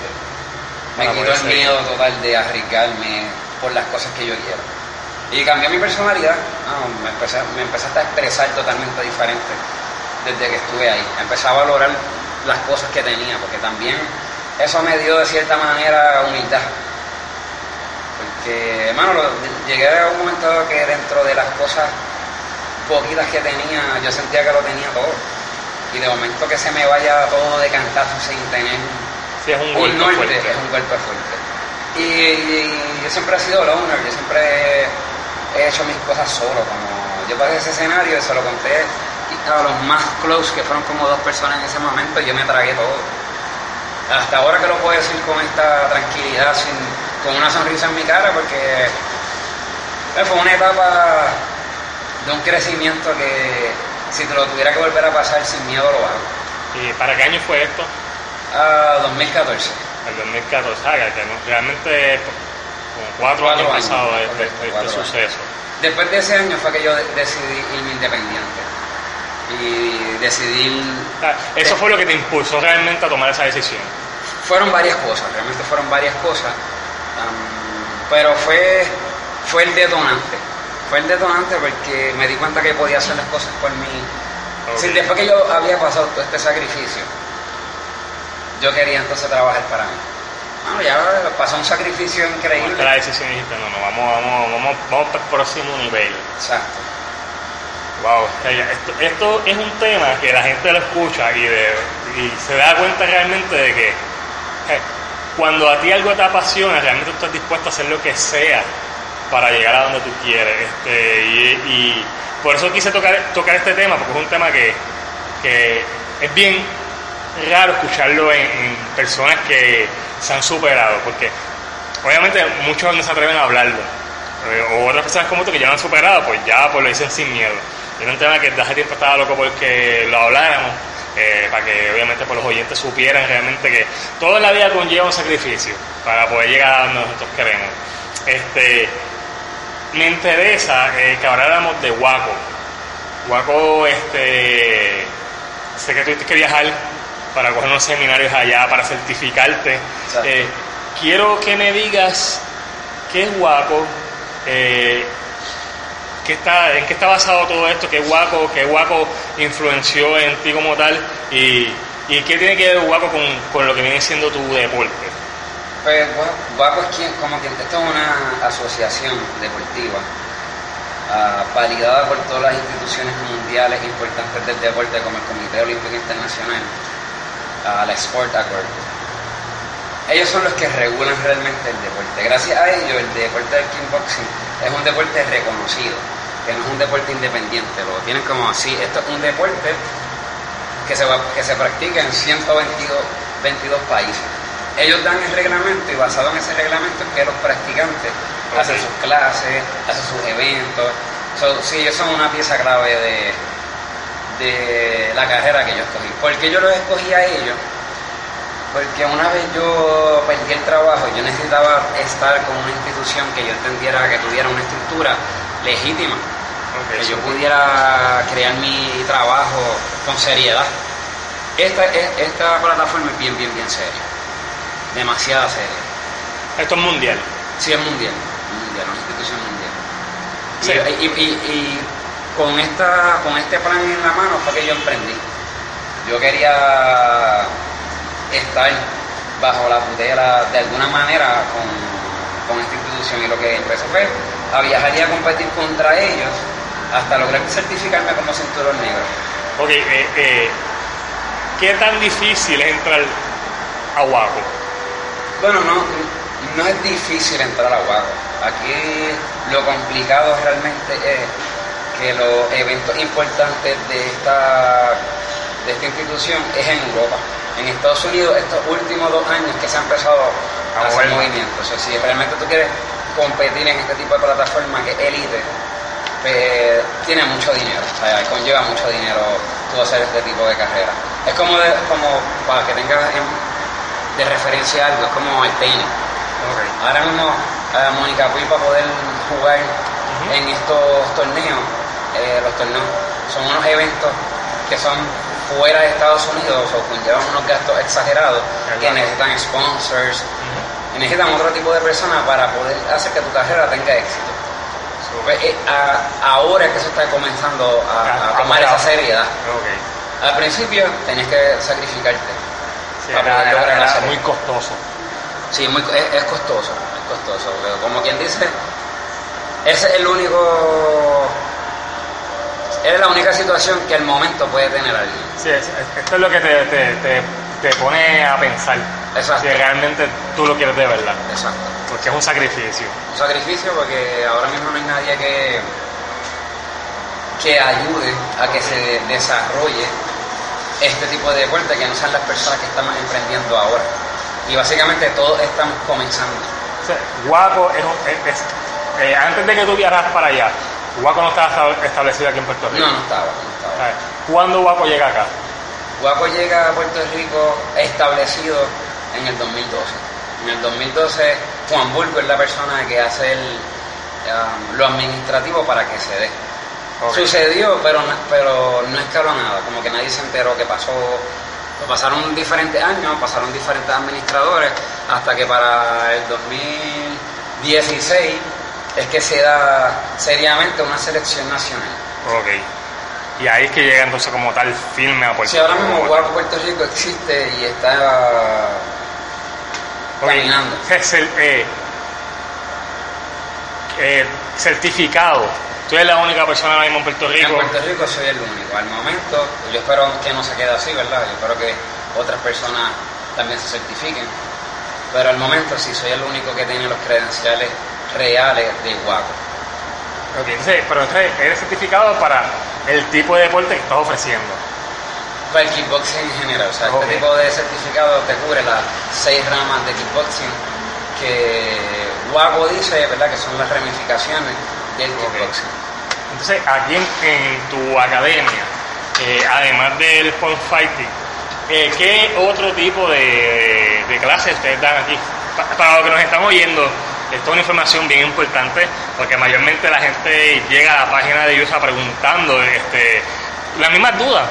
[SPEAKER 2] Me quitó el miedo total de arriesgarme por las cosas que yo quiero. Y cambió mi personalidad, me, empecé, me a expresar totalmente diferente desde que estuve ahí. Empecé a valorar las cosas que tenía, porque también eso me dio de cierta manera humildad. Porque, hermano, llegué a un momento que dentro de las cosas poquitas que tenía, yo sentía que lo tenía todo. Y de momento que se me vaya todo de cantazo sin tener
[SPEAKER 1] Sí, es un
[SPEAKER 2] un
[SPEAKER 1] golpe
[SPEAKER 2] norte,
[SPEAKER 1] fuerte.
[SPEAKER 2] es un golpe fuerte. Y, y yo siempre he sido loner, yo siempre he hecho mis cosas solo. Como yo pasé ese escenario y se lo conté a los más close, que fueron como dos personas en ese momento, yo me tragué todo. Hasta ahora que lo puedo decir con esta tranquilidad, sin, con una sonrisa en mi cara, porque eh, fue una etapa de un crecimiento que si te lo tuviera que volver a pasar sin miedo lo hago.
[SPEAKER 1] ¿Y para qué año fue esto?
[SPEAKER 2] Ah, 2014.
[SPEAKER 1] El 2014, ah, que realmente como cuatro,
[SPEAKER 2] Cuatro
[SPEAKER 1] años
[SPEAKER 2] años, cuatro
[SPEAKER 1] este
[SPEAKER 2] años.
[SPEAKER 1] suceso.
[SPEAKER 2] Después de ese año fue que yo de- decidí irme independiente. Y decidí...
[SPEAKER 1] Sea, eso fue lo que te impulsó realmente a tomar esa decisión.
[SPEAKER 2] Fueron varias cosas, realmente fueron varias cosas. pero fue, fue el detonante. Fue el detonante porque me di cuenta que podía hacer las cosas por mí.
[SPEAKER 1] Ok.
[SPEAKER 2] Sí, después que yo había pasado todo este sacrificio, yo quería entonces trabajar para mí. Bueno, ya pasó un sacrificio increíble.
[SPEAKER 1] la decisión dijiste, no, no, vamos, vamos, vamos, vamos para el próximo nivel.
[SPEAKER 2] Exacto.
[SPEAKER 1] Wow, esto, esto es un tema que la gente lo escucha y, de- y se da cuenta realmente de que eh, cuando a ti algo te apasiona, realmente tú estás dispuesto a hacer lo que sea para llegar a donde tú quieres. Este, y, y por eso quise tocar, tocar este tema, porque es un tema que, que es bien raro escucharlo en, personas que se han superado, porque obviamente muchos no se atreven a hablarlo. Eh, o otras personas como tú que ya lo han superado, pues ya pues lo dicen sin miedo. Era un tema que desde hace tiempo estaba loco porque lo habláramos, eh, para que obviamente pues, los oyentes supieran realmente que todo en la vida conlleva un sacrificio para poder llegar a donde nosotros queremos. Este, me interesa eh, que habláramos de Waco. Waco, este, sé que tuviste que viajar para coger unos seminarios allá, para certificarte. Eh, quiero que me digas qué es Waco, eh, qué está, en qué está basado todo esto, qué Waco, qué Waco influenció en ti como tal y, y qué tiene que ver Waco con, con lo que viene siendo tu deporte.
[SPEAKER 2] Pues Guapo es quien, como quien, esto es una asociación deportiva ah, validada por todas las instituciones mundiales importantes del deporte como el Comité Olímpico Internacional, ah, la Sport Accord. Ellos son los que regulan realmente el deporte. Gracias a ellos el deporte del kickboxing es un deporte reconocido, que no es un deporte independiente, lo tienen como así. Esto es un deporte que se, va- que se practica en 122 22 países. Ellos dan el reglamento y basado en ese reglamento es que los practicantes
[SPEAKER 1] Ok.
[SPEAKER 2] hacen sus clases, hacen sus eventos. So, sí, ellos son una pieza clave de, de la carrera que yo escogí. ¿Por qué yo los escogí a ellos? Porque una vez yo perdí el trabajo, yo necesitaba estar con una institución que yo entendiera que tuviera una estructura legítima que yo pudiera crear mi trabajo con seriedad. Esta, es- esta plataforma es bien, bien, bien seria. Demasiada seria.
[SPEAKER 1] Esto es mundial.
[SPEAKER 2] Sí, es mundial. Mundial, una institución mundial.
[SPEAKER 1] Sí.
[SPEAKER 2] Y, y- y- y con, esta, con este plan en la mano fue que yo emprendí. Yo quería estar bajo la tutela de alguna manera con, con esta institución y lo que empecé fue a viajar y a competir contra ellos hasta lograr certificarme como cinturón negro.
[SPEAKER 1] Ok, eh, eh, ¿qué tan difícil es entrar a Waco?
[SPEAKER 2] Bueno, no, no es difícil entrar a Guaco. Aquí lo complicado realmente es que los eventos importantes de esta, de esta institución es en Europa. En Estados Unidos, estos últimos dos años que se ha empezado
[SPEAKER 1] A
[SPEAKER 2] a hacer
[SPEAKER 1] mover.
[SPEAKER 2] movimientos. O sea, si realmente tú quieres competir en este tipo de plataforma que es élite, pues, tiene mucho dinero, o sea, conlleva mucho dinero tú hacer este tipo de carrera. Es como, de- como para que tengas en- de referencia algo, es como el tenis. Ahora mismo eh, Mónica Puig para poder jugar en estos torneos, eh, los torneos son unos eventos que son fuera de Estados Unidos o conllevan unos gastos exagerados que necesitan sponsors, y necesitan otro tipo de personas para poder hacer que tu carrera tenga éxito. Pues, eh, a- ahora es que se está comenzando a, a
[SPEAKER 1] A- a
[SPEAKER 2] tomar esa seriedad. Al principio tenés que sacrificarte.
[SPEAKER 1] Sí,
[SPEAKER 2] para
[SPEAKER 1] era,
[SPEAKER 2] poder
[SPEAKER 1] era-
[SPEAKER 2] lograr
[SPEAKER 1] muy costoso.
[SPEAKER 2] Sí, muy, es, es costoso, es costoso. Pero como quien dice, ese es el único. Es la única situación que al momento puede tener alguien.
[SPEAKER 1] Sí, es- es- esto es lo que te, te, te, te pone a pensar
[SPEAKER 2] Exacto.
[SPEAKER 1] si realmente tú lo quieres de verdad,
[SPEAKER 2] Exacto.
[SPEAKER 1] porque es un sacrificio.
[SPEAKER 2] Un sacrificio porque ahora mismo no hay nadie que, que ayude a que se desarrolle este tipo de deporte, que no sean las personas que estamos emprendiendo ahora. Y básicamente todos estamos comenzando.
[SPEAKER 1] O sea, Guaco es, es- es- eh, antes de que tú viajaras para allá, Guaco no estaba esta- establecido aquí en Puerto Rico.
[SPEAKER 2] No, no estaba, no estaba.
[SPEAKER 1] ¿Cuándo Guaco llega acá?
[SPEAKER 2] Guaco llega a Puerto Rico establecido en el 2012. En el 2012 Juan Bulbo es la persona que hace el, um, lo administrativo para que se dé. Sucedió, pero no, pero no escaló nada, como que nadie se enteró que pasó. Pasaron diferentes años, pasaron diferentes administradores, hasta que para el 2016 es que se da seriamente una selección nacional.
[SPEAKER 1] Ok. Y ahí es que llega entonces como tal firme a Puerto
[SPEAKER 2] Si ahora
[SPEAKER 1] Rico.
[SPEAKER 2] mismo Guaco Puerto Rico existe y está caminando. [laughs]
[SPEAKER 1] Es el, eh, eh, certificado. Tú eres la única persona ahora mismo en Puerto
[SPEAKER 2] En
[SPEAKER 1] Rico.
[SPEAKER 2] Puerto Rico soy el único. Al momento, yo espero que no se quede así, ¿verdad? Yo espero que otras personas también se certifiquen. Pero al momento sí soy el único que tiene los credenciales reales de Guaco.
[SPEAKER 1] Ok, entonces, pero entonces eres certificado para el tipo de deporte que estás ofreciendo.
[SPEAKER 2] Para el kickboxing en general. O sea, este tipo de certificado te cubre las seis ramas de kickboxing que Guaco dice, ¿verdad? Que son las ramificaciones del kickboxing.
[SPEAKER 1] Entonces, aquí en, en tu academia, eh, además del point fighting, eh, ¿qué otro tipo de, de clases ustedes dan aquí? Pa- para los que nos están oyendo, esto es una información bien importante, porque mayormente la gente llega a la página de USA preguntando este, las mismas dudas.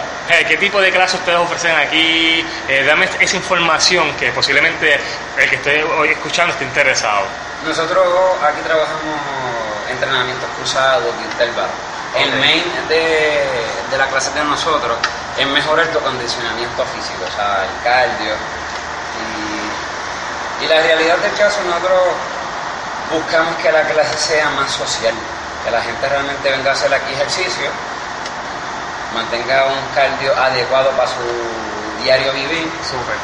[SPEAKER 1] ¿Qué tipo de clases ustedes ofrecen aquí? Eh, dame esa información que posiblemente el que esté hoy escuchando esté interesado.
[SPEAKER 2] Nosotros aquí trabajamos entrenamientos cruzados y intervalos. El main de, de la clase de nosotros es mejorar tu condicionamiento físico, o sea, el cardio. Y, y la realidad del caso, nosotros buscamos que la clase sea más social, que la gente realmente venga a hacer aquí ejercicio, mantenga un cardio adecuado para su diario vivir
[SPEAKER 1] Súper.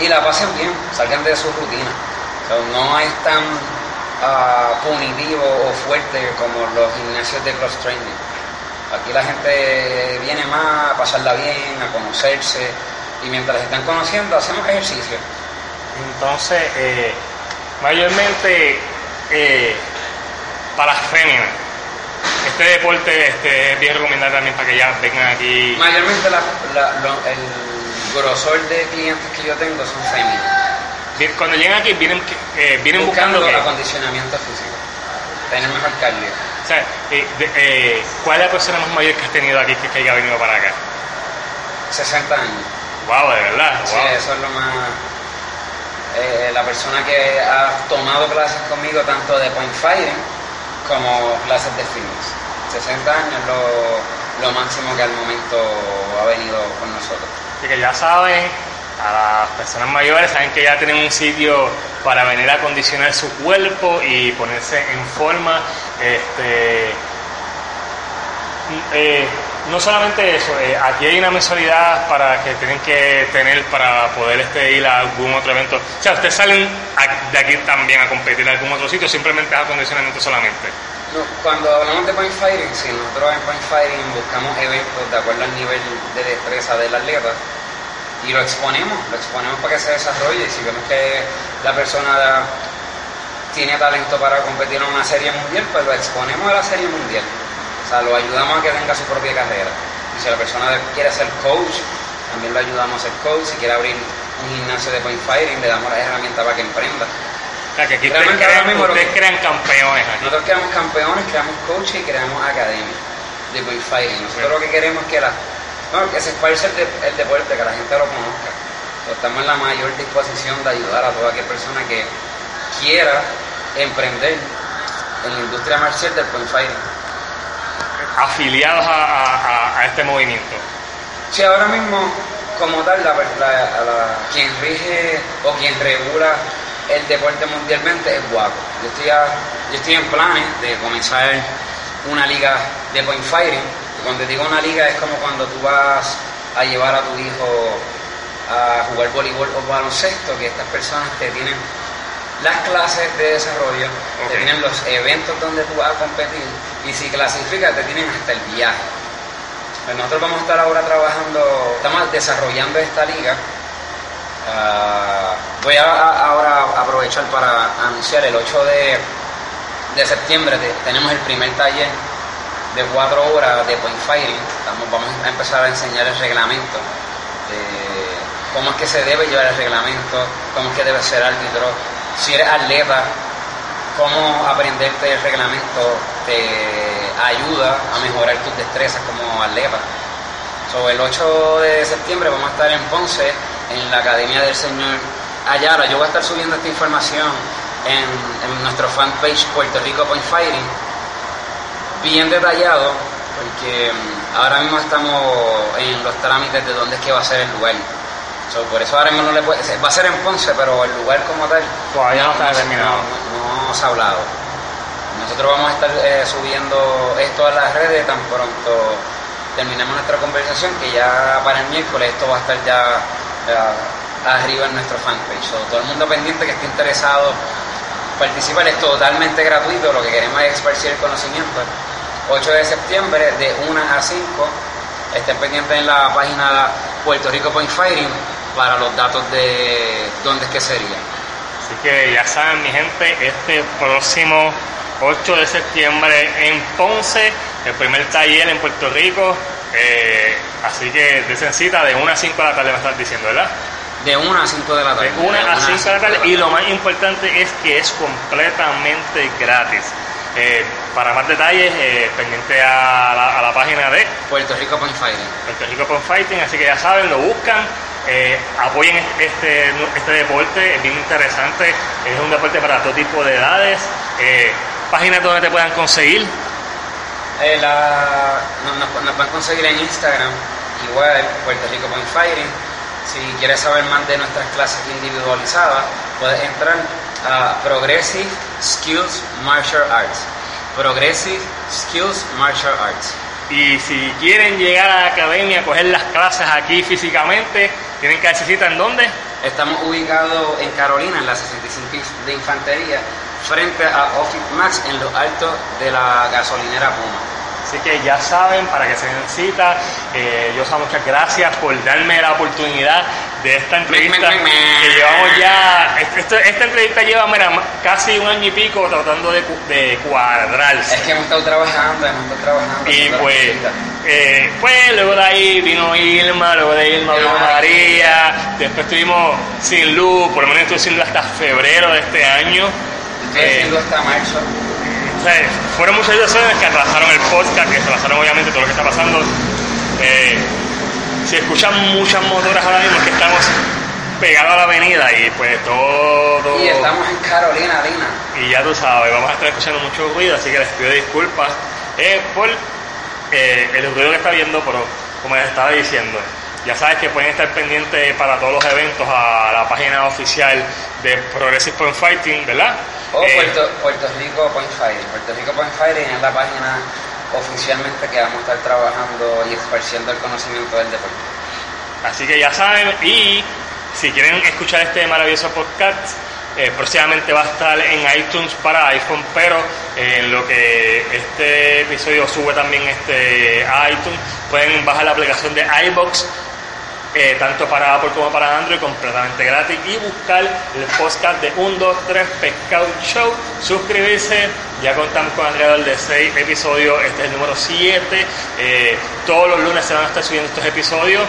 [SPEAKER 2] y la pasen bien, salgan de su rutina. O sea, no es tan ah, punitivo o fuerte como los gimnasios de cross training. Aquí la gente viene más a pasarla bien, a conocerse y mientras están conociendo hacemos ejercicio.
[SPEAKER 1] Entonces, eh, mayormente eh, para las féminas, este deporte este, es bien recomendable también para que ellas vengan aquí.
[SPEAKER 2] Mayormente la- la- lo- el grosor de clientes que yo tengo son féminas,
[SPEAKER 1] Cuando llegan aquí, vienen, eh, vienen buscando,
[SPEAKER 2] buscando
[SPEAKER 1] que,
[SPEAKER 2] acondicionamiento físico, tener mejor cardio.
[SPEAKER 1] o sea, eh, de- ¿cuál es la persona más mayor que has tenido aquí que, que haya venido para acá?
[SPEAKER 2] 60 años.
[SPEAKER 1] Wow, de verdad.
[SPEAKER 2] Sí,
[SPEAKER 1] wow.
[SPEAKER 2] eso es lo más. Eh, la persona que ha tomado clases conmigo, tanto de point fighting como clases de fitness. 60 años lo, lo máximo que al momento ha venido con nosotros.
[SPEAKER 1] Así que ya saben, a las personas mayores saben que ya tienen un sitio para venir a acondicionar su cuerpo y ponerse en forma. Este, eh, no solamente eso, eh, aquí hay una mensualidad para que tienen que tener para poder este, ir a algún otro evento. O sea, ustedes salen a- de aquí también a competir en algún otro sitio, simplemente es acondicionamiento solamente.
[SPEAKER 2] No, cuando hablamos de point fighting, sí, nosotros en point fighting buscamos eventos de acuerdo al nivel de destreza del atleta y lo exponemos, lo exponemos para que se desarrolle. Si vemos que la persona tiene talento para competir en una serie mundial, pues lo exponemos a la serie mundial. O sea, lo ayudamos a que tenga su propia carrera. Y si la persona quiere ser coach, también lo ayudamos a ser coach. Si quiere abrir un gimnasio de point fighting, le damos las herramientas para que emprenda.
[SPEAKER 1] O sea, que aquí ustedes crean,
[SPEAKER 2] mismo
[SPEAKER 1] ustedes crean campeones aquí.
[SPEAKER 2] Nosotros creamos campeones, creamos coaches y creamos academias de point fighting. Nosotros lo que queremos es que, la, bueno, que se esparce el, de- el deporte, que la gente lo conozca. Pero estamos en la mayor disposición de ayudar a toda aquella persona que quiera emprender en la industria marcial del point fighting.
[SPEAKER 1] Afiliados a, a- a- este movimiento.
[SPEAKER 2] Sí, ahora mismo, como tal, la, la- la- quien rige o quien regula el deporte mundialmente es Guaco. Yo estoy, a- yo estoy en planes de comenzar una liga de point fighting. Y cuando digo una liga es como cuando tú vas a llevar a tu hijo a jugar voleibol o baloncesto, que estas personas te tienen las clases de desarrollo,
[SPEAKER 1] Ok.
[SPEAKER 2] te tienen los eventos donde tú vas a competir y si clasificas te tienen hasta el viaje. Pues nosotros vamos a estar ahora trabajando, estamos desarrollando esta liga. Ah, voy a, a- ahora aprovechar para anunciar el 8 de, de septiembre te- tenemos el primer taller de cuatro horas de point fighting. Estamos, vamos a empezar a enseñar el reglamento, de cómo es que se debe llevar el reglamento, cómo es que debe ser árbitro, si eres atleta, cómo aprenderte el reglamento te ayuda a mejorar tus destrezas como atleta. So, el 8 de septiembre vamos a estar en Ponce, en la Academia del Señor Ayala. Yo voy a estar subiendo esta información en, en nuestro fanpage Puerto Rico Point Fighting, bien detallado, porque mm, ahora mismo estamos en los trámites de dónde es que va a ser el lugar. So, por eso ahora mismo no le puede, va a ser en Ponce, pero el lugar como tal
[SPEAKER 1] Todavía no está determinado.
[SPEAKER 2] no, ha hablado. Nosotros vamos a estar eh, subiendo esto a las redes tan pronto terminemos nuestra conversación, que ya para el miércoles esto va a estar ya, arriba en nuestro fanpage. So, todo el mundo pendiente que esté interesado participar es totalmente gratuito, lo que queremos es esparcir el conocimiento. 8 de septiembre de 1 a 5, estén pendientes en la página Puerto Rico Point Fighting para los datos de dónde es que sería.
[SPEAKER 1] Así que ya saben, mi gente, este próximo 8 de septiembre en Ponce, el primer taller en Puerto Rico. eh, así que de cita de 1 a 5 de la tarde me estás diciendo, ¿verdad?
[SPEAKER 2] De 1 a 5 de la
[SPEAKER 1] De
[SPEAKER 2] tarde.
[SPEAKER 1] 1 a 5 de la tarde. Y lo más importante es que es completamente gratis. Eh, para más detalles, eh, pendiente a la, a la página de
[SPEAKER 2] Puerto Rico Point Fighting.
[SPEAKER 1] Puerto Rico Point Fighting, así que ya saben, lo buscan, eh, apoyen este, este deporte, es bien interesante, es un deporte para todo tipo de edades, eh, páginas donde te puedan conseguir,
[SPEAKER 2] Eh, la- nos, nos- nos pueden conseguir en Instagram, igual, Puerto Rico Point Fighting. Si quieres saber más de nuestras clases individualizadas, puedes entrar a Progressive Skills Martial Arts. Progressive Skills Martial Arts.
[SPEAKER 1] Y si quieren llegar a la academia a coger las clases aquí físicamente, tienen que darse cita en dónde?
[SPEAKER 2] Estamos ubicados en Carolina, en la 65 de Infantería, frente a Office Max, en los altos de la gasolinera Puma.
[SPEAKER 1] Así que ya saben, para que se den cita, eh, yo muchas gracias por darme la oportunidad de esta entrevista. Que llevamos ya, esta, esta entrevista lleva mira, casi un año y pico tratando de, de cuadrarse.
[SPEAKER 2] Es que hemos estado trabajando, hemos estado trabajando.
[SPEAKER 1] Y pues, eh, pues luego de ahí vino Irma, luego de Irma vino
[SPEAKER 2] María.
[SPEAKER 1] Después estuvimos sin luz, por lo menos estuve sin luz hasta febrero de este año.
[SPEAKER 2] Estoy
[SPEAKER 1] Eh,
[SPEAKER 2] haciendo esta marcha.
[SPEAKER 1] o sea, fueron muchas situaciones que atrasaron el podcast, que atrasaron obviamente todo lo que está pasando. Eh, si escuchan muchas motoras ahora mismo es que estamos pegados a la avenida y pues todo...
[SPEAKER 2] Y estamos en Carolina, Lina.
[SPEAKER 1] Y ya tú sabes, vamos a estar escuchando mucho ruido, así que les pido disculpas eh, por eh, el ruido que está viendo, pero como les estaba diciendo, ya sabes que pueden estar pendientes para todos los eventos a la página oficial de Progressive Point Fighting, ¿verdad?
[SPEAKER 2] O
[SPEAKER 1] Eh,
[SPEAKER 2] Puerto, Puerto Rico Point Fighting. Puerto Rico Point Fighting es la página oficialmente que vamos a estar trabajando y esparciendo el conocimiento del deporte.
[SPEAKER 1] Así que ya saben, y si quieren escuchar este maravilloso podcast, eh, próximamente va a estar en iTunes para iPhone, pero eh, en lo que este episodio sube también este a iTunes, pueden bajar la aplicación de iBox. Eh, tanto para Apple como para Android, completamente gratis, y buscar el podcast de 1, 2, 3 Pescado Show, suscribirse, ya contamos con alrededor de 6 episodios, este es el número 7, eh, todos los lunes se van a estar subiendo estos episodios,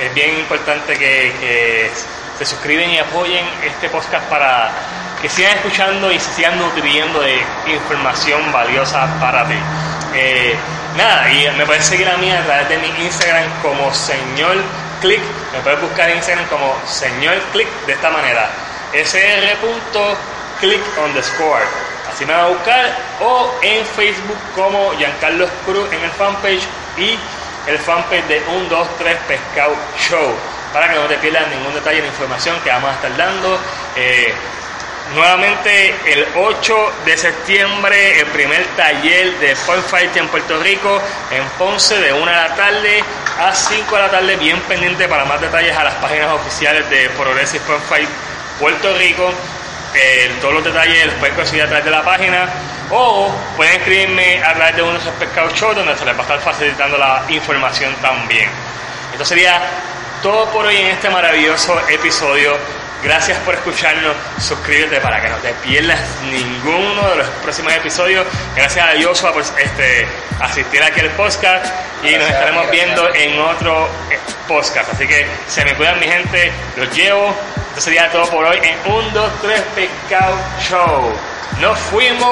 [SPEAKER 1] es bien importante que, que se suscriben y apoyen este podcast para que sigan escuchando y sigan nutriendo de información valiosa para ti. Eh, nada, y me puedes seguir a mí a través de mi Instagram como señor click, me puedes buscar en Instagram como señor click de esta manera, sr.click underscore. Así me va a buscar o en Facebook como Giancarlos Cruz en el fanpage y el fanpage de 1, 2, 3 Pescado Show para que no te pierdas ningún detalle de información que vamos a estar dando. Eh, nuevamente el 8 de septiembre, el primer taller de Fight en Puerto Rico, en Ponce, de 1 de la tarde a 5 de la tarde, bien pendiente para más detalles a las páginas oficiales de Progressive Fight Puerto Rico. Eh, todos los detalles los pueden conseguir a través de la página o pueden escribirme a través de unos pescados show donde se les va a estar facilitando la información también. Esto sería todo por hoy en este maravilloso episodio. Gracias por escucharnos. Suscríbete para que no te pierdas ninguno de los próximos episodios. Gracias a Joshua por este, asistir aquí al podcast y nos estaremos viendo en otro eh, podcast. Así que se me cuidan mi gente, los llevo. Esto sería todo por hoy en 1, 2, 3 Pescado Show. ¡Nos fuimos!